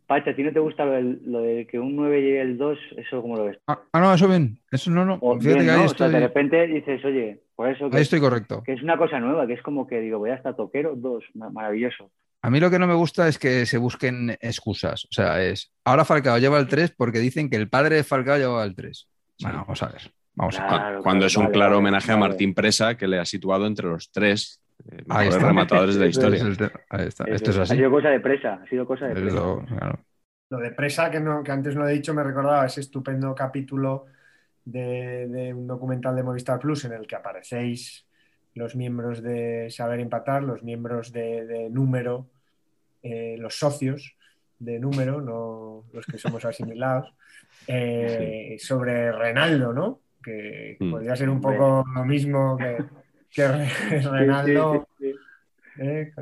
Pacha, ¿a ti no te gusta lo, del- lo de que un 9 llegue el 2? ¿Eso cómo lo ves? Ah, ah, no, eso bien. Eso no, no. O bien, que ahí ¿no? O sea, de repente dices, oye, por eso que, ahí estoy correcto. que es una cosa nueva, que es como que digo, voy hasta toquero, 2, maravilloso. A mí lo que no me gusta es que se busquen excusas. O sea, es ahora Falcao lleva el 3 porque dicen que el padre de Falcao llevaba el 3. Bueno, vamos a ver. Vamos a ver. Claro, Cu- Cuando claro, es un vale, claro vale, homenaje a. Martín Presa, que le ha situado entre los tres eh, Ahí mejores está. rematadores de la [laughs] es historia. ahí está. Esto es Ha así. sido cosa de presa, ha sido cosa de presa. Lo de presa, que, no, que antes no he dicho, me recordaba ese estupendo capítulo de, de un documental de Movistar Plus en el que aparecéis los miembros de Saber Empatar, los miembros de, de Número, eh, los socios de Número, no los que somos asimilados, [laughs] eh, sobre Renaldo, ¿no? Que Mm. podría ser un poco lo mismo que, que [laughs] Re- Renaldo. Sí, sí, sí. eh,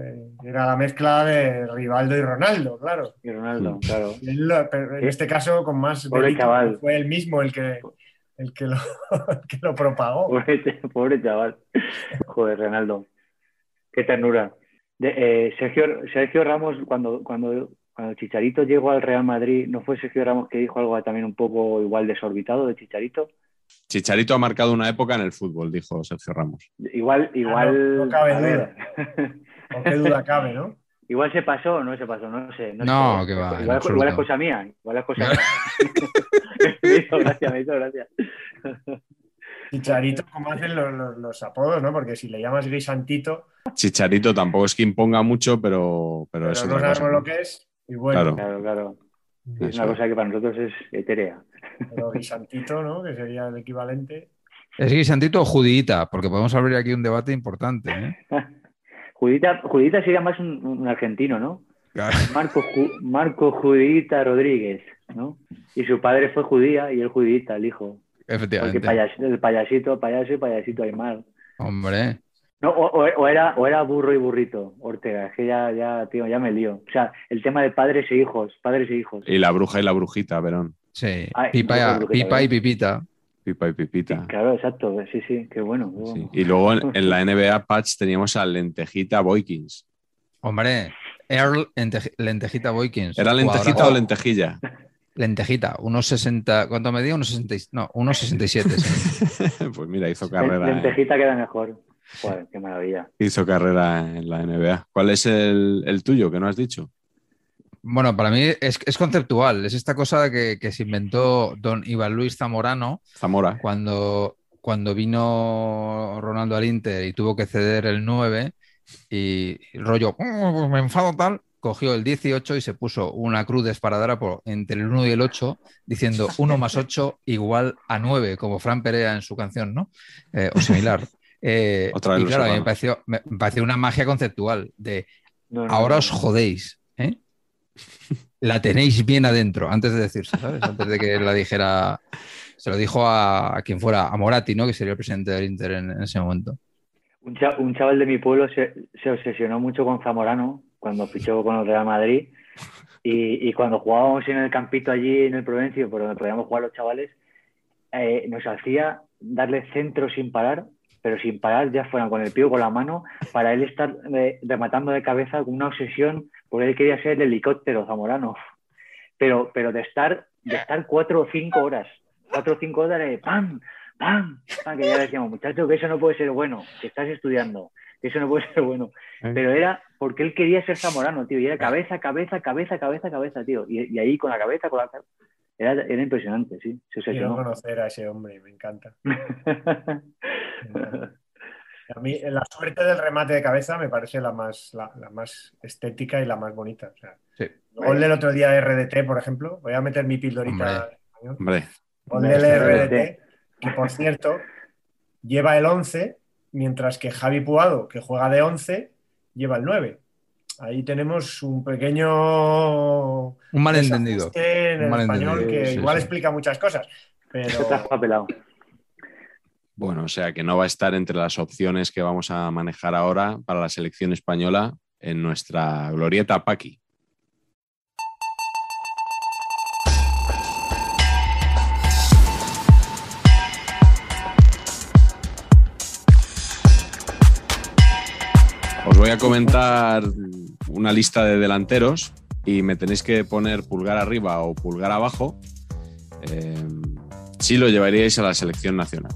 que era la mezcla de Rivaldo y Ronaldo, claro. Y Ronaldo, Mm. claro. Y él en este caso con más Pobre delito, chaval. fue él mismo el que, el que, lo, el [laughs] que lo propagó. Pobre, pobre chaval. Joder, Ronaldo. Qué ternura. De- eh, Sergio, Sergio Ramos, cuando, cuando, cuando Chicharito llegó al Real Madrid, ¿no fue Sergio Ramos que dijo algo también un poco igual desorbitado de Chicharito? Chicharito ha marcado una época en el fútbol, dijo Sergio Ramos. Igual, igual. no- no cabe a ver. O qué duda cabe, ¿no? [laughs] Igual se pasó o no se pasó, no sé. No, No, sé. que va, Igual, es cosa mía. Igual es cosa [laughs] mía. [laughs] me hizo gracia, me hizo gracia. Chicharito, como hacen los, los- los apodos, ¿no? Porque si le llamas guisantito, Chicharito tampoco es que imponga mucho, pero, pero, pero es no sabemos cosa. lo que es, y bueno, Claro. Claro, claro. Es una cosa que para nosotros es etérea. pero guisantito, ¿no? Que sería el equivalente. ¿Es guisantito o judita? Porque podemos abrir aquí un debate importante. ¿eh? [laughs] Judita, Judita sería más un, un argentino, ¿no? Claro. Marco, Ju- Marco Judita Rodríguez, ¿no? Y su padre fue judía y él judita, el hijo. Porque Efectivamente. payas- el payasito, payaso y payasito Aymar. Hombre. No, o, o- o era, o era burro y burrito, Ortega. Es que ya, ya, tío, ya me lío. O sea, el tema de padres e hijos, padres e hijos. Y la bruja y la brujita, Verón. Sí. Ay, Pipa, y pipita. Pipa y Pipita. Claro, exacto. Sí, sí, qué bueno. qué Sí. bueno. Y luego en, en la [laughs] NBA Patch teníamos a Lentejita Boykins. Hombre. Earl Ente- Lentejita Boykins. ¿Era lentejita o lentejilla? Lentejita. Unos 60. ¿Cuánto medía? Unos 60. No, unos 67. sí. [laughs] pues mira, hizo carrera, en, Lentejita queda mejor. Joder, qué maravilla. hizo carrera en la NBA. ¿Cuál es el, el tuyo que no has dicho? Bueno, para mí es, es conceptual. Es esta cosa que, que se inventó don Iván Luis Zamorano Zamora. cuando, cuando vino Ronaldo al Inter y tuvo que ceder el 9 y rollo, "Oh, pues me enfado tal, cogió el 18 y se puso una cruz de esparadora por, entre el 1 y el 8 diciendo 1 más 8 igual a 9, como Fran Perea en su canción, ¿no? Eh, o similar. Eh, Otra vez y claro, a mí me pareció, me pareció una magia conceptual de No, no, ahora no, os jodéis, ¿eh? [laughs] La tenéis bien adentro, antes de decirse, ¿sabes? Antes de que la dijera, se lo dijo a, a quien fuera, a Moratti, ¿no? Que sería el presidente del Inter en, en ese momento. Un, cha- un chaval de mi pueblo se, se obsesionó mucho con Zamorano cuando fichó con el Real Madrid y, y cuando jugábamos en el campito allí en el Provencio, por donde podíamos jugar los chavales, eh, nos hacía darle centro sin parar, pero sin parar, ya fueran con el pie o con la mano, para él estar eh, rematando de cabeza con una obsesión, porque él quería ser el helicóptero Zamorano. Pero, pero de estar, de estar cuatro o cinco horas, cuatro o cinco horas de ¡pam! ¡pam! ¡pam! Que ya decíamos, muchacho, que eso no puede ser bueno, que estás estudiando, que eso no puede ser bueno. Pero era porque él quería ser Zamorano, tío, y era cabeza, cabeza, cabeza, cabeza, cabeza, tío. Y, y ahí con la cabeza, con la cabeza. Era, era impresionante, sí. Se Quiero conocer a ese hombre, me encanta. [laughs] [laughs] A mí la suerte del remate de cabeza me parece la más, la, la más estética y la más bonita. O sea, Sí. el gol del otro día de RDT, por ejemplo, voy a meter mi pildorita Hombre. en español. Hombre, Gol del RDT, que por cierto lleva el 11, mientras que Javi Puado, que juega de 11, lleva el 9. Ahí tenemos un pequeño Un malentendido. en Un el malentendido, español que sí, igual sí. explica muchas cosas. Pero Está papelado. Bueno, o sea que no va a estar entre las opciones que vamos a manejar ahora para la selección española en nuestra glorieta Paqui. Os voy a comentar una lista de delanteros y me tenéis que poner pulgar arriba o pulgar abajo, eh, sí lo llevaríais a la selección nacional.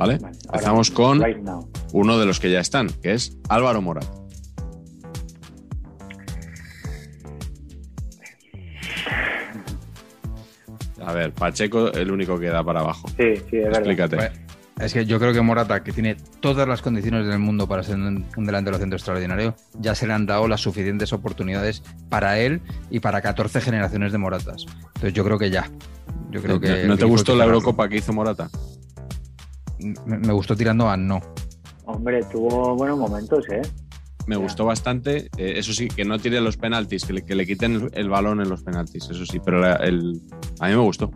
¿Vale? Empezamos con right uno de los que ya están, que es Álvaro Morata. A ver, Pacheco, el único que da para abajo. Sí, sí, es verdad. Explícate. Pues, Es que yo creo que Morata, que tiene todas las condiciones del mundo para ser un, delantero centro extraordinario, ya se le han dado las suficientes oportunidades para él y para 14 generaciones de Moratas. Entonces yo creo que ya. Yo creo que ¿No, te gustó la. Eurocopa que hizo Morata? Me, gustó tirando a no. Hombre, tuvo buenos momentos, ¿eh? Me Ya. gustó bastante. eh, eso sí, que no tire los penaltis, que le, que le quiten el, el balón en los penaltis, eso sí. Pero la- el, a mí me gustó.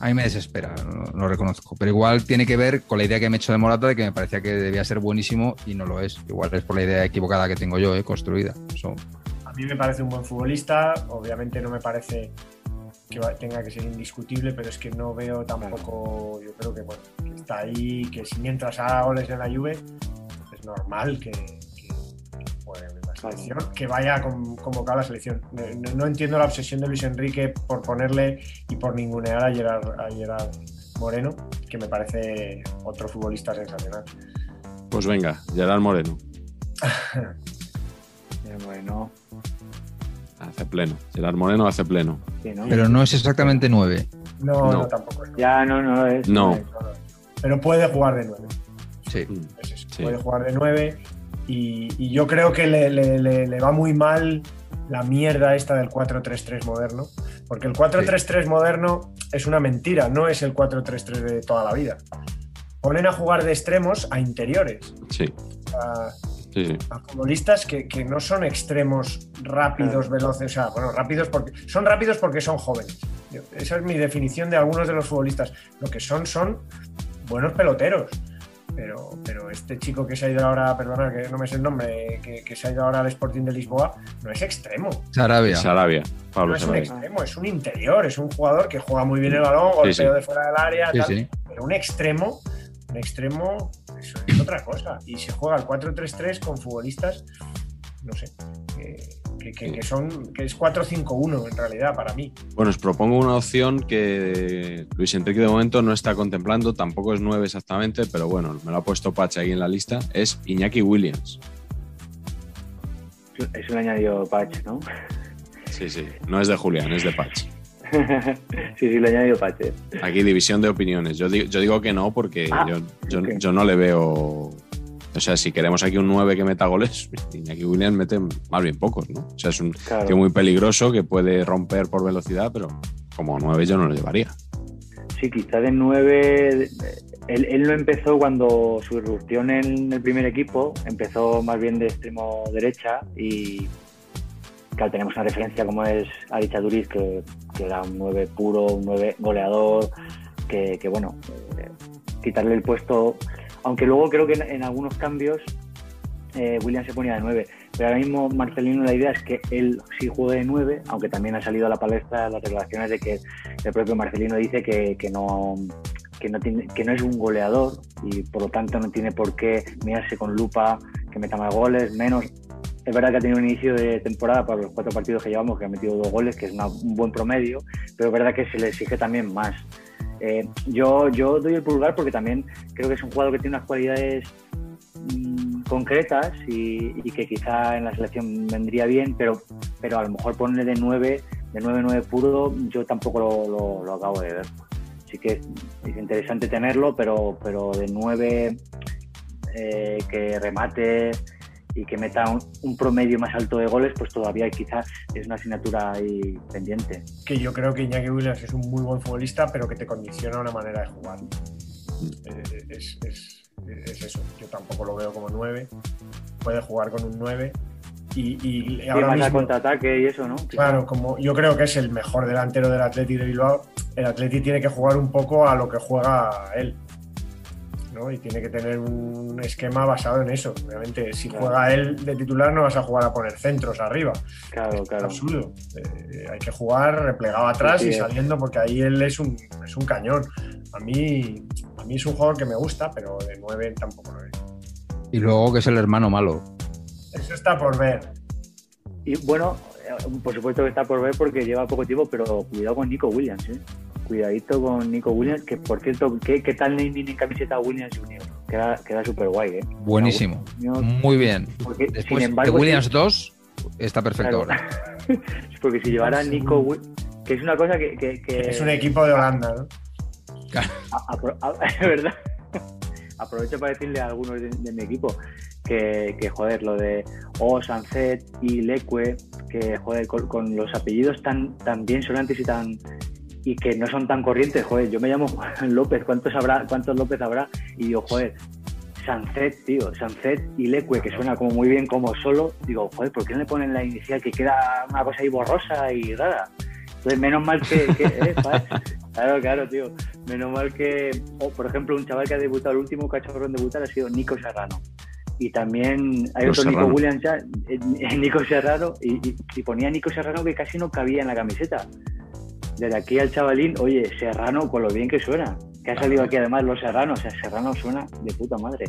A mí me desespera, lo, lo reconozco. Pero igual tiene que ver con la idea que me he hecho de Morata de que me parecía que debía ser buenísimo y no lo es. Igual es por la idea equivocada que tengo yo, eh, construida. A mí me parece un buen futbolista, obviamente no me parece que va- tenga que ser indiscutible, pero es que no veo tampoco, yo creo que, bueno, que está ahí, que si mientras haga goles en la Juve, es normal que, que- que juegue en la selección, que vaya con- convocado a la selección. No, entiendo la obsesión de Luis Enrique por ponerle y por ningunear a Gerard, a Gerard Moreno, que me parece otro futbolista sensacional. Pues venga, Gerard Moreno. [laughs] Bueno, Hace pleno. Gerard Moreno hace pleno. sí, ¿no? Pero no es exactamente 9. No, No. no, tampoco es. Ya, no, no es. No. es. Pero puede jugar de nueve. Sí. Mm. Es eso, Sí. puede jugar de 9 y, y yo creo que le, le- le- le va muy mal la mierda esta del 4-3-3 moderno, porque el 4-3-3 moderno es una mentira, no es el 4-3-3 de toda la vida. Ponen a jugar de extremos a interiores, Sí, a, sí, sí. a futbolistas que, que no son extremos rápidos, veloces, o sea, bueno, rápidos porque son rápidos porque son jóvenes. Esa es mi definición de algunos de los futbolistas. Lo que son son buenos peloteros. Pero, pero este chico que se ha ido ahora, perdona que no me sé el nombre, que, que se ha ido ahora al Sporting de Lisboa, no es extremo. Sarabia. Sarabia. Pablo No es un Sarabia. extremo, es un interior, es un jugador que juega muy bien el balón, golpeo sí. de fuera del área, Sí, tal. sí. pero un extremo, un extremo eso es otra cosa. Y se juega al 4-3-3 con futbolistas, no sé, que, que- que- que son, que es 4-5-1 en realidad para mí. Bueno, os propongo una opción que Luis Enrique de momento no está contemplando, tampoco es 9 exactamente, pero bueno, me lo ha puesto Pache ahí en la lista, es Iñaki Williams. Es un añadido patch, ¿no? Sí, sí, no es de Julián, es de Pache. [laughs] sí, sí, le he añadido patch. ¿eh? Aquí división de opiniones. Yo digo, yo digo que no porque Ah, yo, yo- ok. yo no le veo... O sea, si queremos aquí un 9 que meta goles, [laughs] Iñaki Williams mete más bien pocos, ¿no? O sea, es un Claro. tío muy peligroso que puede romper por velocidad, pero como 9 yo no lo llevaría. Sí, quizá de 9. Él, él no empezó cuando su irrupción en el primer equipo, empezó más bien de extremo derecha y claro, tenemos una referencia como es Ari Chaduriz, que, que era un 9 puro, un 9 goleador, que, bueno, eh, quitarle el puesto, aunque luego creo que en, en algunos cambios eh, William se ponía de 9, pero ahora mismo Marcelino la idea es que él sí juegue de 9, aunque también ha salido a la palestra las declaraciones de que el propio Marcelino dice que, que no que no, tiene, que no es un goleador y por lo tanto no tiene por qué mirarse con lupa que meta más goles, menos. Es verdad que ha tenido un inicio de temporada para los cuatro partidos que llevamos, que ha metido dos goles, que es un buen promedio, pero es verdad que se le exige también más. Eh, yo, yo doy el pulgar porque también creo que es un jugador que tiene unas cualidades mm, concretas y, que quizá en la selección vendría bien, pero, pero a lo mejor ponerle de 9, de 9-9 puro, yo tampoco lo, lo- acabo de ver. Sí que es interesante tenerlo, pero, pero de 9 eh, que remate y que meta un, un promedio más alto de goles, pues todavía quizás es una asignatura ahí pendiente. Que yo creo que Iñaki Williams es un muy buen futbolista, pero que te condiciona una manera de jugar. Eh, Es, es- es eso. Yo tampoco lo veo como 9. Puede jugar con un 9. Y, y ahora a mismo, contraataque y eso, ¿no? Claro, como yo creo que es el mejor delantero del Atleti de Bilbao, el Atleti tiene que jugar un poco a lo que juega él. ¿No? Y tiene que tener un esquema basado en eso. Obviamente, si Claro. juega él de titular, no vas a jugar a poner centros arriba. Claro, Es claro. absurdo. Eh, hay que jugar replegado atrás Sí, y saliendo porque ahí él es un, es un cañón. A mí, a mí es un jugador que me gusta, pero de 9 tampoco lo es. Y luego que es el hermano malo. Eso está por ver. Y bueno, por supuesto que está por ver porque lleva poco tiempo, pero cuidado con Nico Williams, ¿eh? Cuidadito con Nico Williams, que por cierto, ¿qué, qué tal naming en camiseta Williams Junior? Queda, queda súper guay, ¿eh? Buenísimo. Muy bien. Porque, Después sin embargo, de Williams sí- 2, está perfecto Claro. ahora. [laughs] porque si llevara Nico Wi- que es una cosa que, que- que- Es un equipo de Holanda, ¿no? [laughs] a- apro- a- [laughs] es verdad. Aprovecho para decirle a algunos de, de mi equipo que, que, joder, lo de O, Sancet y Leque, que joder, con, con los apellidos tan, tan bien sonantes y tan y que no son tan corrientes, joder, yo me llamo Juan López, ¿cuántos habrá, cuántos López habrá? Y digo, joder, Sancet, tío, Sancet y Leque, que suena como muy bien como solo, digo, joder, ¿por qué no le ponen la inicial que queda una cosa ahí borrosa y rara? Entonces, menos mal que, que [laughs] eh. Claro, claro, tío. Menos mal que, o, por ejemplo, un chaval que ha debutado, el último cachorro en debutar ha sido Nico Serrano. Y también hay Los otro Nico Serrano. Williams ya, eh, eh, Nico Serrano, y, y- y ponía Nico Serrano que casi no cabía en la camiseta. Desde aquí al chavalín, oye, Serrano, con lo bien que suena. Que ha salido aquí además los Serranos, o sea, Serrano suena de puta madre.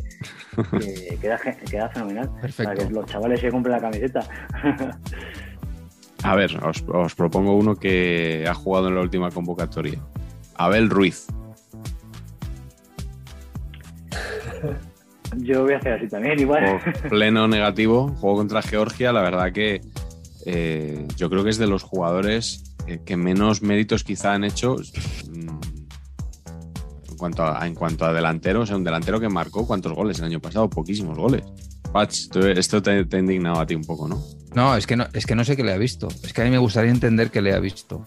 [laughs] Que queda, queda fenomenal. Perfecto. Para que los chavales se compren la camiseta. A ver, os, os propongo uno que ha jugado en la última convocatoria. Abel Ruiz. Yo voy a hacer así también, igual. Pleno negativo, juego contra Georgia. La verdad que eh, yo creo que es de los jugadores que menos méritos quizá han hecho mm, en cuanto a, en cuanto a delantero. O sea, un delantero que marcó cuántos goles el año pasado, poquísimos goles. Patch, tú- esto te, te ha indignado a ti un poco, ¿no? No, es que no, es que no sé qué le ha visto. Es que a mí me gustaría entender qué le ha visto.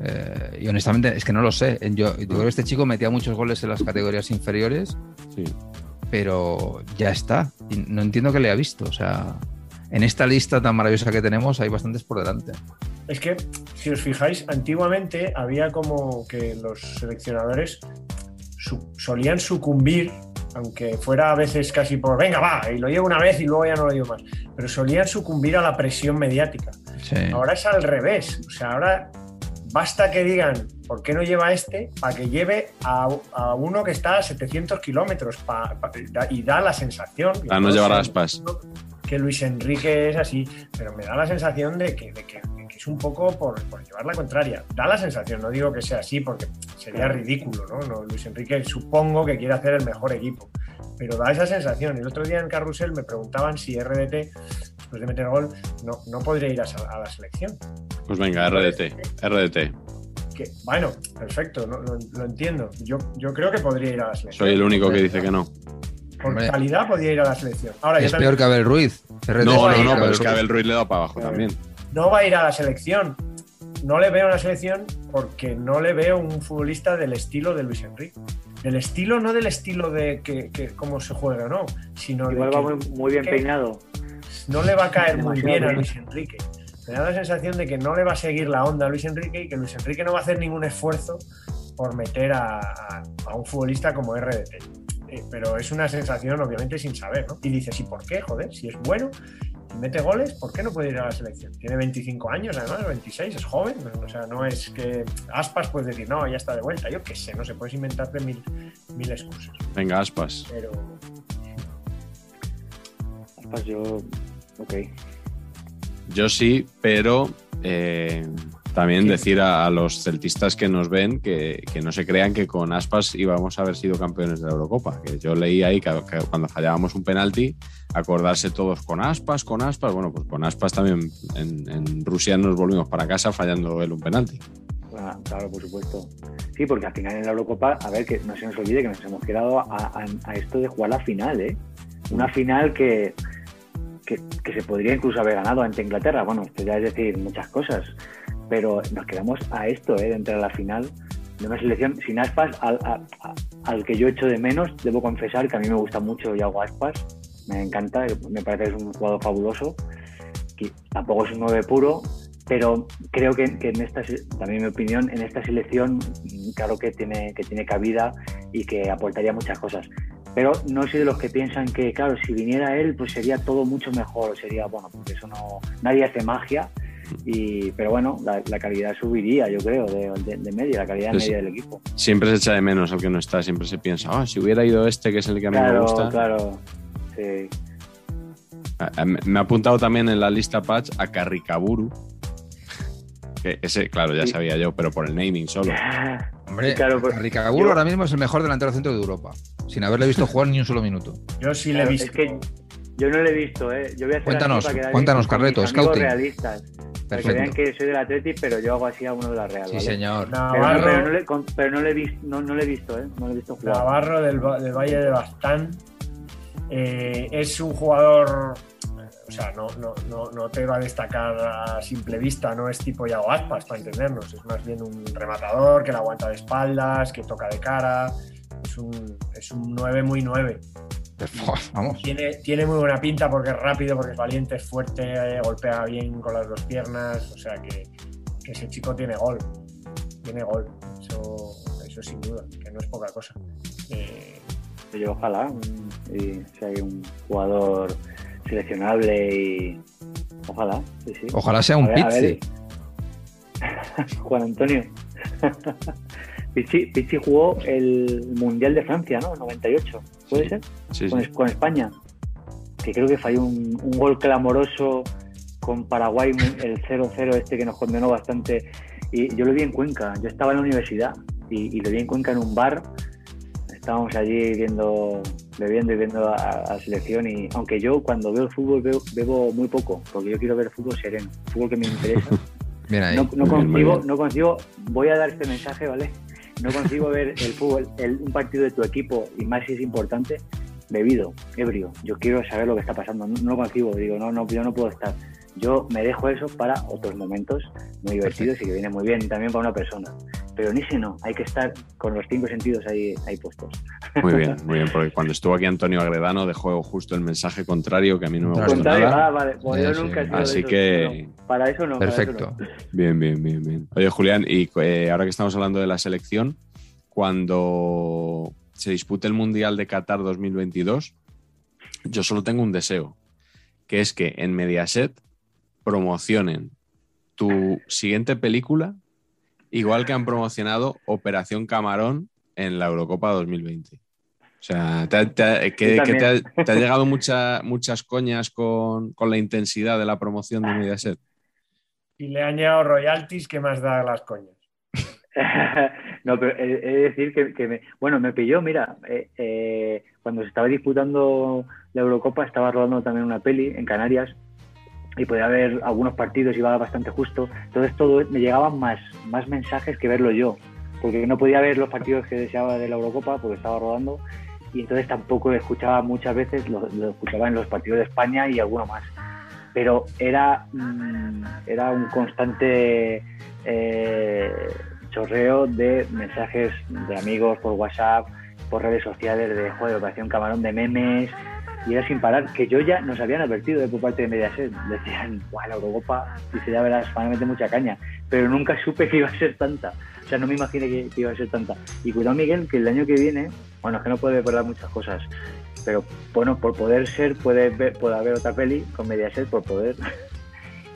Eh, y honestamente, es que no lo sé. Yo, yo creo que este chico metía muchos goles en las categorías inferiores, Sí. pero ya está. Y no entiendo qué le ha visto. O sea, en esta lista tan maravillosa que tenemos hay bastantes por delante. Es que, si os fijáis, antiguamente había como que los seleccionadores su- solían sucumbir, aunque fuera a veces casi por, venga, va, y lo llevo una vez y luego ya no lo llevo más, pero solían sucumbir a la presión mediática. Sí. Ahora es al revés, o sea, ahora basta que digan, ¿por qué no lleva este? Para que lleve a, a uno que está a 700 kilómetros y da la sensación... Para no llevar sé, aspas. Que Luis Enrique es así, pero me da la sensación de que, de que- de que es un poco por, por llevar la contraria. Da la sensación, no digo que sea así porque sería ridículo, ¿no? No, Luis Enrique supongo que quiere hacer el mejor equipo, pero da esa sensación. El otro día en Carrusel me preguntaban si RDT, después de meter gol, no, no podría ir a, la selección. Pues venga, RDT. RDT. Que, bueno, perfecto, no- lo, lo entiendo. Yo, yo creo que podría ir a la selección. Soy el único que dice que no. Por Hombre. calidad podría ir a la selección. Ahora, Es también- peor que Abel Ruiz. RT No, no, no, pero Abel es que Ruiz. Abel Ruiz le da para abajo también. no va a ir a la selección. No le veo en la selección porque no le veo un futbolista del estilo de Luis Enrique. Del estilo, no del estilo de que, que cómo se juega, no, sino Igual de va que muy, bien peinado. no le va a caer muy bien a. Luis Enrique. Me da la sensación de que no le va a seguir la onda a Luis Enrique y que Luis Enrique no va a hacer ningún esfuerzo por meter a, a- a un futbolista como RDT. Eh, pero es una sensación, obviamente, sin saber, ¿no? Y dices, ¿y por qué? Joder, si es bueno y mete goles, ¿por qué no puede ir a la selección? Tiene 25 años, además, 26, es joven. O sea, no es que Aspas puedes decir, no, ya está de vuelta. Yo qué sé, no se puedes inventarte mil, mil excusas. Venga, aspas. Pero Aspas, yo. Ok. Yo sí, pero eh, también decir a, a los celtistas que nos ven que, que no se crean que con Aspas íbamos a haber sido campeones de la Eurocopa. Que yo leí ahí que, que cuando fallábamos un penalti, acordarse todos con Aspas, con Aspas. Bueno, pues con Aspas también en, en Rusia nos volvimos para casa fallando él un penalti. Ah, claro, por supuesto. Sí, porque al final en la Eurocopa, a ver, que no se nos olvide que nos hemos quedado a, a- a esto de jugar la final, ¿eh? Una final que, que, que se podría incluso haber ganado ante Inglaterra. Bueno, esto ya es decir muchas cosas, pero nos quedamos a esto, ¿eh? De entrar a la final de una selección sin aspas, al, a- al que yo echo de menos, debo confesar que a mí me gusta mucho Iago Aspas, me encanta, me parece que es un jugador fabuloso, que tampoco es un 9 puro, pero creo que, que en esta, también mi opinión, en esta selección, claro que tiene, que tiene cabida y que aportaría muchas cosas. Pero no soy de los que piensan que, claro, si viniera él, pues sería todo mucho mejor, sería, bueno, porque eso no, nadie hace magia, y, pero bueno, la, la calidad subiría, yo creo, de, de- de media, la calidad Pues- media del equipo. Siempre se echa de menos al que no está, siempre se piensa, ah, si hubiera ido este, que es el que a mí me gusta. claro, sí. Me ha apuntado también en la lista patch a Carricaburu. Que ese, claro, ya sabía yo, pero por el naming solo. [laughs] Hombre, claro, pues, ahora mismo es el mejor delantero centro de Europa, sin haberle visto jugar ni un solo minuto. Yo sí le he visto. Es que yo no le he visto, ¿eh? Yo voy a cuéntanos, cuéntanos, Carreto, scouting. realistas. Para que vean que soy del Atleti, pero yo hago así a uno de la Real. Sí, señor. pero, no le, pero, no, le, he visto, no, no le he visto, ¿eh? No le he visto jugar. Navarro del, del Valle de Bastán eh, es un jugador o sea, no, no, no, no, te va a destacar a simple vista, no es tipo Yago Aspas, para entendernos, es más bien un rematador que la aguanta de espaldas, que toca de cara, es un, es un 9 muy 9. Vamos. Tiene, tiene muy buena pinta porque es rápido, porque es valiente, es fuerte, golpea bien con las dos piernas, o sea que, ese chico tiene gol, tiene gol, eso, eso sin duda, que no es poca cosa. Eh, yo ojalá, y si hay un jugador seleccionable y ojalá. Sí, sí. Ojalá sea un Pizzi. [laughs] Juan Antonio. [laughs] Pizzi, jugó el Mundial de Francia, ¿no? 98, ¿puede ser? Sí, con, con, España. Que creo que falló un, gol clamoroso con Paraguay, el 0-0 este que nos condenó bastante. Y yo lo vi en Cuenca, yo estaba en la universidad y, y lo vi en Cuenca en un bar. Estábamos allí viendo bebiendo y viendo a, la selección y aunque yo cuando veo el fútbol bebo muy poco porque yo quiero ver fútbol sereno fútbol que me interesa [laughs] No, no consigo no consigo voy a dar este mensaje vale no consigo ver el fútbol un partido de tu equipo y más si es importante bebido ebrio. Yo quiero saber lo que está pasando no, no consigo digo no no yo no puedo estar yo me dejo eso para otros momentos muy divertidos y que viene muy bien también para una persona pero en ese no, hay que estar con los cinco sentidos ahí, ahí puestos. Muy bien, [laughs] muy bien, porque cuando estuvo aquí Antonio Agredano dejó justo el mensaje contrario que a mí no me gustó nada. Ah, vale, pues yo nunca he sido Así que... para eso no. Perfecto. Bien, bien, bien, bien. Oye, Julián, y eh, ahora que estamos hablando de la selección, cuando se dispute el Mundial de Qatar 2022, yo solo tengo un deseo, que es que en Mediaset promocionen tu siguiente película igual que han promocionado Operación Camarón en la Eurocopa 2020. O sea, ¿te, te, que, te, ha, [laughs] llegado muchas coñas con, la intensidad de la promoción de Mediaset? Y le han llegado royalties, ¿qué más da las coñas? [laughs] no, pero he, de decir que, me, bueno, me pilló, mira, eh, eh, cuando se estaba disputando la Eurocopa estaba rodando también una peli en Canarias y podía haber algunos partidos, iba bastante justo. Entonces todo me llegaban más, más mensajes que verlo yo, porque no podía ver los partidos que deseaba de la Eurocopa porque estaba rodando y entonces tampoco lo escuchaba muchas veces, lo, escuchaba en los partidos de España y alguno más. Pero era, mm, era un constante eh, chorreo de mensajes de amigos por WhatsApp, por redes sociales, de joder, Operación Camarón, de memes, y era sin parar, que yo ya nos habían advertido de por parte de Mediaset. Decían, guau, la Eurocopa, dice, ya verás, van mucha caña. Pero nunca [laughs] supe que iba a ser tanta. O sea, no me imaginé que, iba a ser tanta. Y cuidado, Miguel, que el año que viene, bueno, es que no puede perder muchas cosas. Pero bueno, por poder ser, puede, puede haber otra peli con Mediaset, por poder. [laughs]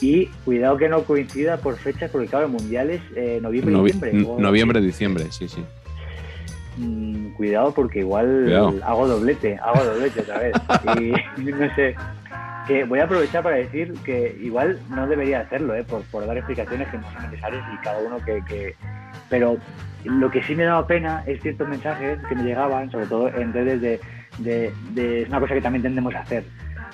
Y cuidado que no coincida por fechas, porque claro, el mundial es eh, noviembre, diciembre. Noviembre, diciembre, sí, sí. Mm, cuidado porque igual hago doblete, hago doblete otra vez. [laughs] Y [laughs] no sé, que voy a aprovechar para decir que igual no debería hacerlo, ¿eh? por, por dar explicaciones que no son necesarias y cada uno que, que... Pero lo que sí me daba pena es ciertos mensajes que me llegaban, sobre todo en redes de, de, de, Es una cosa que también tendemos a hacer.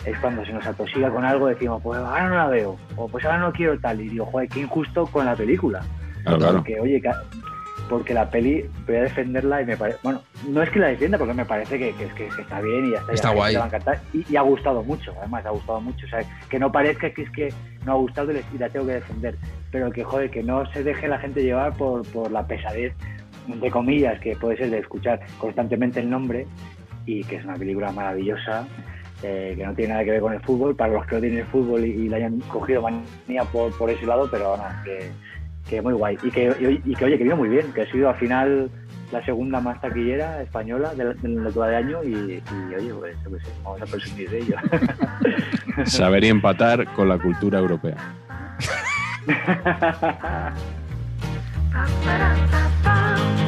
Es cuando se nos atosiga con algo, decimos, pues ahora no la veo, o pues ahora no quiero tal, y digo, joder, qué injusto con la película. Claro, claro. Porque, oye, porque la peli voy a defenderla y me parece, bueno, no es que la defienda porque me parece que, que, está bien y ya está, está guay. y, ha gustado mucho, además ha gustado mucho, o sea, que no parezca que es que no ha gustado y la tengo que defender, pero que joder, que no se deje la gente llevar por, por la pesadez, de comillas, que puede ser de escuchar constantemente el nombre y que es una película maravillosa eh, que no tiene nada que ver con el fútbol, para los que no tienen el fútbol y, y la hayan cogido manía por, por ese lado, pero bueno, que, que muy guay. Y que, y, que, oye, que vino muy bien, que ha sido al final la segunda más taquillera española del, del de año y, y oye, pues, pues vamos a presumir de ello. [laughs] Saber y empatar con la cultura europea. [laughs] [laughs]